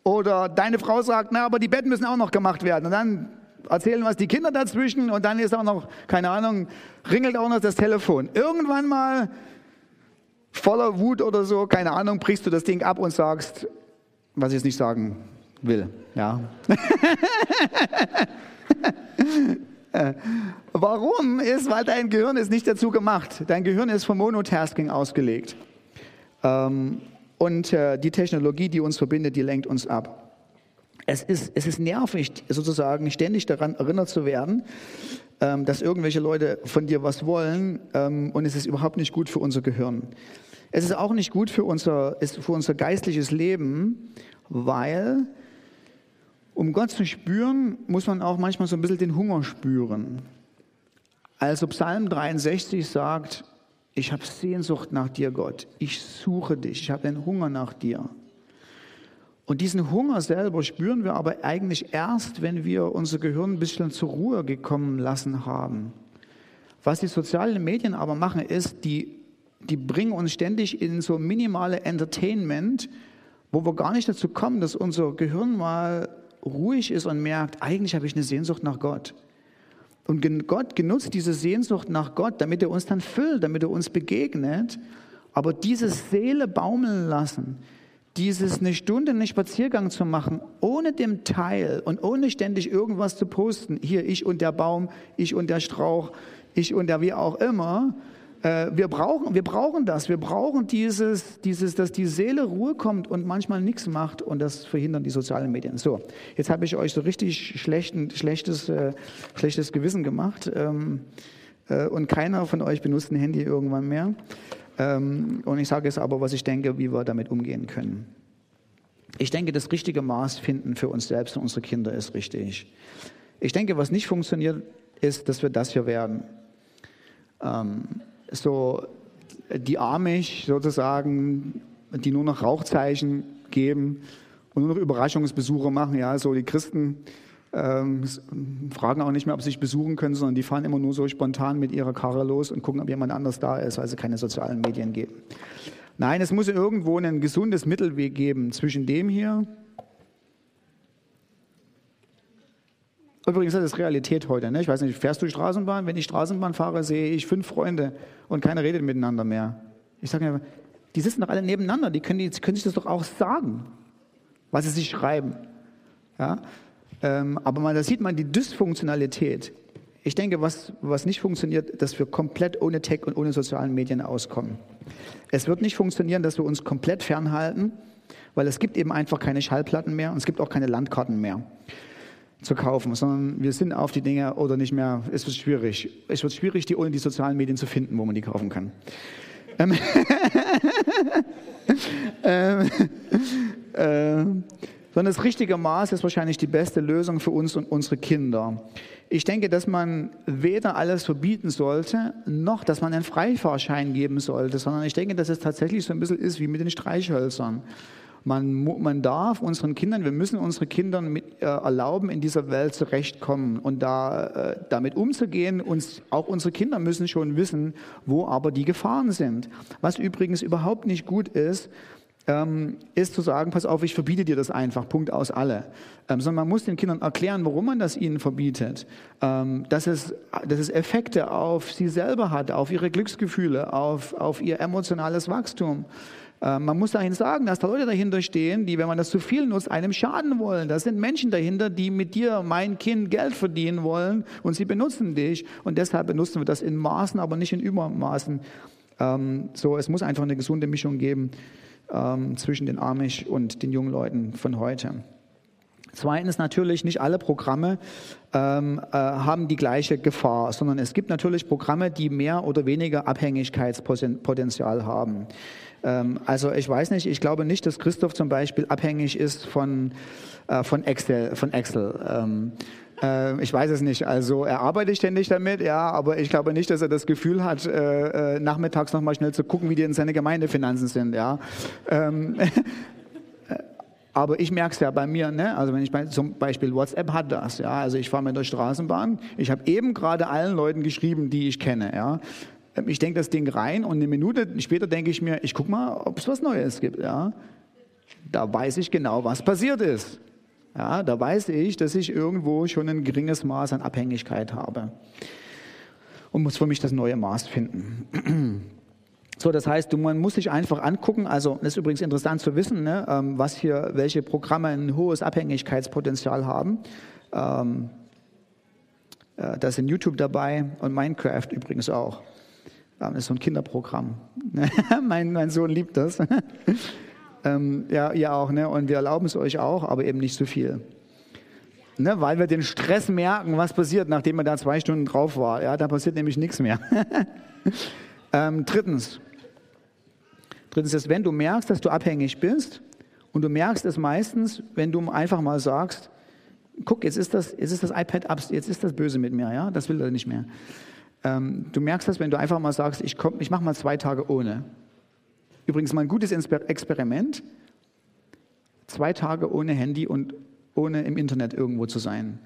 B: Oder deine Frau sagt, na, aber die Betten müssen auch noch gemacht werden. Und dann erzählen was die Kinder dazwischen und dann ist auch noch, keine Ahnung, ringelt auch noch das Telefon. Irgendwann mal voller Wut oder so, keine Ahnung, brichst du das Ding ab und sagst, was ich jetzt nicht sagen will. Ja. Warum ist, weil dein Gehirn ist nicht dazu gemacht. Dein Gehirn ist vom Monotasking ausgelegt. Ähm, und äh, die Technologie, die uns verbindet, die lenkt uns ab. Es ist, es ist nervig, sozusagen ständig daran erinnert zu werden, ähm, dass irgendwelche Leute von dir was wollen ähm, und es ist überhaupt nicht gut für unser Gehirn. Es ist auch nicht gut für unser, für unser geistliches Leben, weil um Gott zu spüren, muss man auch manchmal so ein bisschen den Hunger spüren. Also Psalm 63 sagt, ich habe Sehnsucht nach dir, Gott. Ich suche dich. Ich habe den Hunger nach dir. Und diesen Hunger selber spüren wir aber eigentlich erst, wenn wir unser Gehirn ein bisschen zur Ruhe gekommen lassen haben. Was die sozialen Medien aber machen, ist, die, die bringen uns ständig in so minimale Entertainment, wo wir gar nicht dazu kommen, dass unser Gehirn mal ruhig ist und merkt, eigentlich habe ich eine Sehnsucht nach Gott. Und Gott genutzt diese Sehnsucht nach Gott, damit er uns dann füllt, damit er uns begegnet. Aber dieses Seele baumeln lassen, dieses eine Stunde einen Spaziergang zu machen, ohne dem Teil und ohne ständig irgendwas zu posten, hier ich und der Baum, ich und der Strauch, ich und der wie auch immer, wir brauchen, wir brauchen das. Wir brauchen dieses, dieses, dass die Seele Ruhe kommt und manchmal nichts macht und das verhindern die sozialen Medien. So, jetzt habe ich euch so richtig schlechten, schlechtes, äh, schlechtes Gewissen gemacht ähm, äh, und keiner von euch benutzt ein Handy irgendwann mehr. Ähm, und ich sage jetzt aber, was ich denke, wie wir damit umgehen können. Ich denke, das richtige Maß finden für uns selbst und unsere Kinder ist richtig. Ich denke, was nicht funktioniert, ist, dass wir das hier werden. Ähm, so die Amish sozusagen, die nur noch Rauchzeichen geben und nur noch Überraschungsbesuche machen. Ja, so die Christen ähm, fragen auch nicht mehr, ob sie sich besuchen können, sondern die fahren immer nur so spontan mit ihrer Karre los und gucken, ob jemand anders da ist, weil sie keine sozialen Medien geben. Nein, es muss irgendwo ein gesundes Mittelweg geben zwischen dem hier Übrigens, das ist Realität heute. Ne? Ich weiß nicht, fährst du Straßenbahn? Wenn ich Straßenbahn fahre, sehe ich fünf Freunde und keiner redet miteinander mehr. Ich sage mir, die sitzen doch alle nebeneinander, die können, die können sich das doch auch sagen, was sie sich schreiben. Ja? Ähm, aber man, da sieht man die Dysfunktionalität. Ich denke, was, was nicht funktioniert, dass wir komplett ohne Tech und ohne sozialen Medien auskommen. Es wird nicht funktionieren, dass wir uns komplett fernhalten, weil es gibt eben einfach keine Schallplatten mehr und es gibt auch keine Landkarten mehr zu kaufen, sondern wir sind auf die Dinge oder nicht mehr, es wird schwierig. Es wird schwierig, die ohne die sozialen Medien zu finden, wo man die kaufen kann. ähm, ähm, äh, sondern das richtige Maß ist wahrscheinlich die beste Lösung für uns und unsere Kinder. Ich denke, dass man weder alles verbieten sollte, noch dass man einen Freifahrschein geben sollte, sondern ich denke, dass es tatsächlich so ein bisschen ist wie mit den Streichhölzern. Man, man darf unseren Kindern, wir müssen unseren Kindern mit, äh, erlauben, in dieser Welt zurechtkommen und da, äh, damit umzugehen. Uns, auch unsere Kinder müssen schon wissen, wo aber die Gefahren sind. Was übrigens überhaupt nicht gut ist, ähm, ist zu sagen, pass auf, ich verbiete dir das einfach, Punkt aus alle. Ähm, sondern man muss den Kindern erklären, warum man das ihnen verbietet. Ähm, dass, es, dass es Effekte auf sie selber hat, auf ihre Glücksgefühle, auf, auf ihr emotionales Wachstum. Ähm, man muss dahin sagen, dass da Leute dahinter stehen, die, wenn man das zu viel nutzt, einem schaden wollen. Da sind Menschen dahinter, die mit dir, mein Kind, Geld verdienen wollen und sie benutzen dich. Und deshalb benutzen wir das in Maßen, aber nicht in Übermaßen. Ähm, so, es muss einfach eine gesunde Mischung geben ähm, zwischen den Amish und den jungen Leuten von heute. Zweitens natürlich, nicht alle Programme ähm, äh, haben die gleiche Gefahr, sondern es gibt natürlich Programme, die mehr oder weniger Abhängigkeitspotenzial haben. Ähm, also ich weiß nicht, ich glaube nicht, dass Christoph zum Beispiel abhängig ist von, äh, von Excel. Von Excel. Ähm, äh, ich weiß es nicht. Also er arbeitet ständig damit, ja, aber ich glaube nicht, dass er das Gefühl hat, äh, äh nachmittags nochmal schnell zu gucken, wie die in seine Gemeindefinanzen sind, ja. Ähm, aber ich merke es ja bei mir, ne? also wenn ich bei, zum Beispiel WhatsApp hat das, ja, also ich fahre mit der Straßenbahn, ich habe eben gerade allen Leuten geschrieben, die ich kenne, ja. Ich denke das Ding rein und eine Minute später denke ich mir, ich gucke mal, ob es was Neues gibt, ja. Da weiß ich genau, was passiert ist. Ja, da weiß ich, dass ich irgendwo schon ein geringes Maß an Abhängigkeit habe und muss für mich das neue Maß finden. So, das heißt, man muss sich einfach angucken, also das ist übrigens interessant zu wissen, ne, ähm, was hier, welche Programme ein hohes Abhängigkeitspotenzial haben. Ähm, äh, da sind YouTube dabei und Minecraft übrigens auch. Das ist so ein Kinderprogramm. mein, mein Sohn liebt das. ähm, ja, ihr auch, ne? Und wir erlauben es euch auch, aber eben nicht so viel. Ne? Weil wir den Stress merken, was passiert, nachdem man da zwei Stunden drauf war. Ja, da passiert nämlich nichts mehr. ähm, drittens, Drittens ist, wenn du merkst, dass du abhängig bist, und du merkst es meistens, wenn du einfach mal sagst, guck, jetzt ist das, jetzt ist das iPad ab, jetzt ist das böse mit mir, ja, das will er nicht mehr. Ähm, du merkst das, wenn du einfach mal sagst, ich, ich mache mal zwei Tage ohne. Übrigens mal ein gutes Experiment, zwei Tage ohne Handy und ohne im Internet irgendwo zu sein.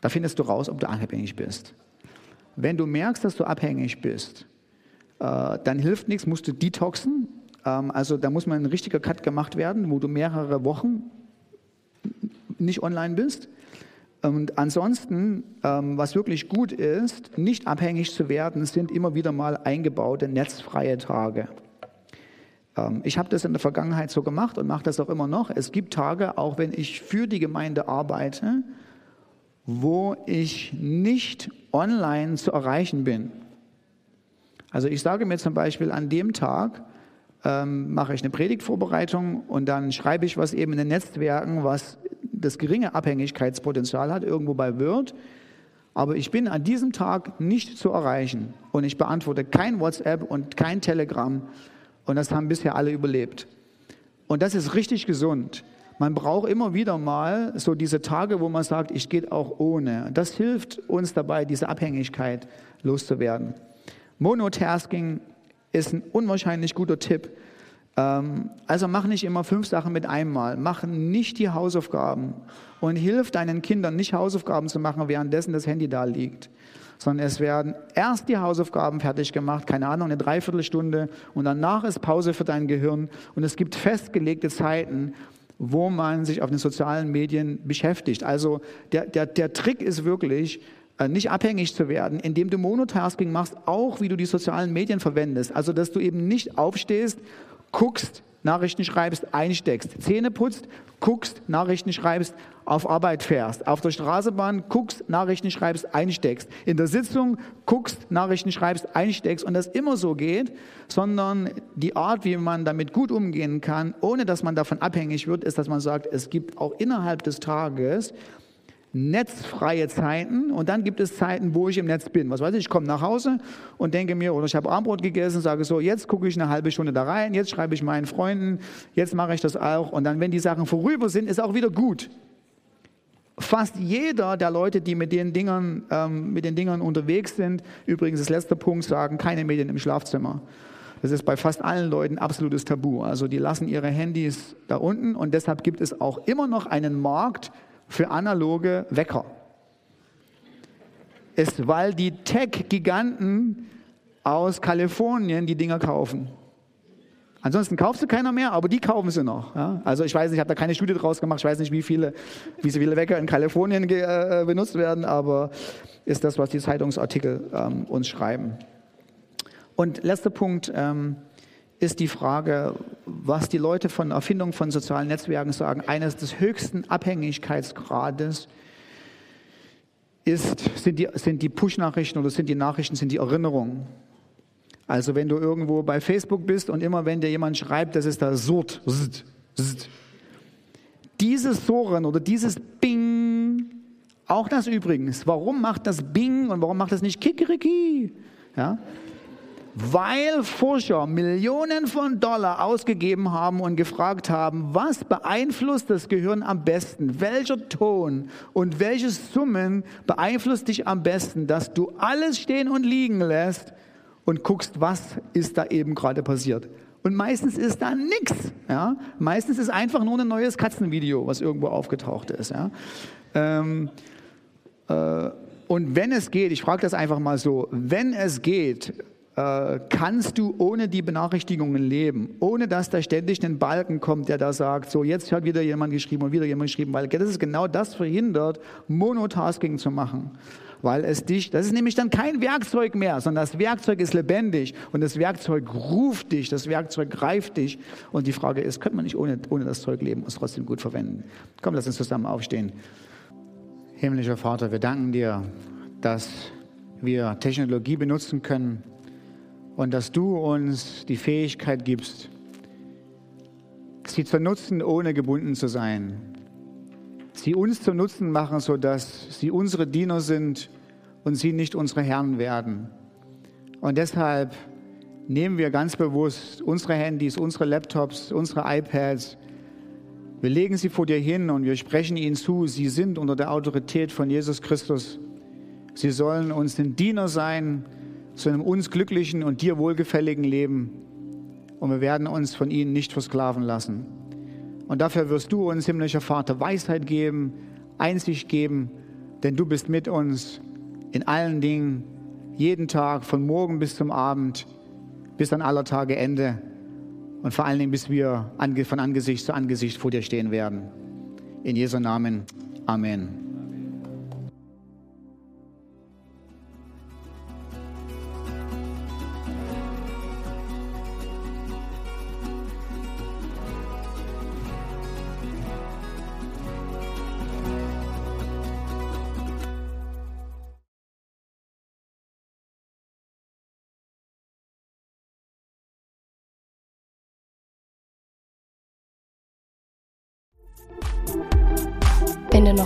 B: Da findest du raus, ob du abhängig bist. Wenn du merkst, dass du abhängig bist, äh, dann hilft nichts, musst du detoxen. Ähm, also da muss mal ein richtiger Cut gemacht werden, wo du mehrere Wochen nicht online bist. Und ansonsten, ähm, was wirklich gut ist, nicht abhängig zu werden, sind immer wieder mal eingebaute netzfreie Tage. Ähm, ich habe das in der Vergangenheit so gemacht und mache das auch immer noch. Es gibt Tage, auch wenn ich für die Gemeinde arbeite, wo ich nicht online zu erreichen bin. Also ich sage mir zum Beispiel an dem Tag, ähm, mache ich eine Predigtvorbereitung und dann schreibe ich was eben in den Netzwerken, was das geringe Abhängigkeitspotenzial hat, irgendwo bei Word. Aber ich bin an diesem Tag nicht zu erreichen und ich beantworte kein WhatsApp und kein Telegram und das haben bisher alle überlebt. Und das ist richtig gesund. Man braucht immer wieder mal so diese Tage, wo man sagt, ich gehe auch ohne. Das hilft uns dabei, diese Abhängigkeit loszuwerden. Monotasking ist ein unwahrscheinlich guter Tipp. Ähm, also mach nicht immer fünf Sachen mit einmal. Mach nicht die Hausaufgaben und hilf deinen Kindern nicht Hausaufgaben zu machen, währenddessen das Handy da liegt. Sondern es werden erst die Hausaufgaben fertig gemacht, keine Ahnung, eine Dreiviertelstunde und danach ist Pause für dein Gehirn und es gibt festgelegte Zeiten, wo man sich auf den sozialen Medien beschäftigt. Also der, der, der Trick ist wirklich, äh, nicht abhängig zu werden, indem du Monotasking machst, auch wie du die sozialen Medien verwendest. Also, dass du eben nicht aufstehst, guckst, Nachrichten schreibst, einsteckst, Zähne putzt, guckst, Nachrichten schreibst, auf Arbeit fährst, auf der Straßenbahn guckst, Nachrichten schreibst, einsteckst, in der Sitzung guckst, Nachrichten schreibst, einsteckst. Und das immer so geht, sondern die Art, wie man damit gut umgehen kann, ohne dass man davon abhängig wird, ist, dass man sagt, es gibt auch innerhalb des Tages netzfreie Zeiten und dann gibt es Zeiten, wo ich im Netz bin. Was weiß ich, ich komme nach Hause und denke mir, oder ich habe Abendbrot gegessen sage so, jetzt gucke ich eine halbe Stunde da rein, jetzt schreibe ich meinen Freunden, jetzt mache ich das auch und dann, wenn die Sachen vorüber sind, ist auch wieder gut. Fast jeder der Leute, die mit den Dingern, ähm, mit den Dingern unterwegs sind, übrigens das letzte Punkt, sagen, keine Medien im Schlafzimmer. Das ist bei fast allen Leuten absolutes Tabu. Also die lassen ihre Handys da unten und deshalb gibt es auch immer noch einen Markt für analoge Wecker. Ist, weil die Tech-Giganten aus Kalifornien die Dinger kaufen. Ansonsten kauft sie keiner mehr, aber die kaufen sie noch. Ja? Also ich weiß nicht, ich habe da keine Studie draus gemacht, ich weiß nicht, wie viele, wie viele Wecker in Kalifornien äh, benutzt werden, aber ist das, was die Zeitungsartikel ähm, uns schreiben. Und letzter Punkt ähm, ist die Frage, was die Leute von Erfindung von sozialen Netzwerken sagen. Eines des höchsten Abhängigkeitsgrades ist, sind die, sind die Push-Nachrichten oder sind die Nachrichten, sind die Erinnerungen. Also wenn du irgendwo bei Facebook bist und immer wenn dir jemand schreibt, das ist da Surt, zzt, zzt. dieses Soren oder dieses Bing, auch das übrigens, warum macht das Bing und warum macht das nicht Kikeriki? Ja? Weil Forscher Millionen von Dollar ausgegeben haben und gefragt haben, was beeinflusst das Gehirn am besten? Welcher Ton und welche Summen beeinflusst dich am besten, dass du alles stehen und liegen lässt und guckst, was ist da eben gerade passiert. Und meistens ist da nichts. Ja? Meistens ist einfach nur ein neues Katzenvideo, was irgendwo aufgetaucht ist. Ja? Ähm, äh, und wenn es geht, ich frage das einfach mal so, wenn es geht, äh, kannst du ohne die Benachrichtigungen leben, ohne dass da ständig ein Balken kommt, der da sagt, so jetzt hat wieder jemand geschrieben und wieder jemand geschrieben, weil das ist genau das verhindert, Monotasking zu machen weil es dich, das ist nämlich dann kein Werkzeug mehr, sondern das Werkzeug ist lebendig und das Werkzeug ruft dich, das Werkzeug greift dich. Und die Frage ist, könnte man nicht ohne, ohne das Zeug leben und es trotzdem gut verwenden? Komm, lass uns zusammen aufstehen. Himmlischer Vater, wir danken dir, dass wir Technologie benutzen können und dass du uns die Fähigkeit gibst, sie zu nutzen, ohne gebunden zu sein, sie uns zum Nutzen machen, sodass sie unsere Diener sind und sie nicht unsere Herren werden. Und deshalb nehmen wir ganz bewusst unsere Handys, unsere Laptops, unsere iPads, wir legen sie vor dir hin und wir sprechen ihnen zu, sie sind unter der Autorität von Jesus Christus. Sie sollen uns ein Diener sein zu einem uns glücklichen und dir wohlgefälligen Leben. Und wir werden uns von ihnen nicht versklaven lassen. Und dafür wirst du uns, himmlischer Vater, Weisheit geben, Einsicht geben, denn du bist mit uns in allen Dingen, jeden Tag, von morgen bis zum Abend, bis an aller Tage Ende und vor allen Dingen, bis wir von Angesicht zu Angesicht vor dir stehen werden. In Jesu Namen. Amen.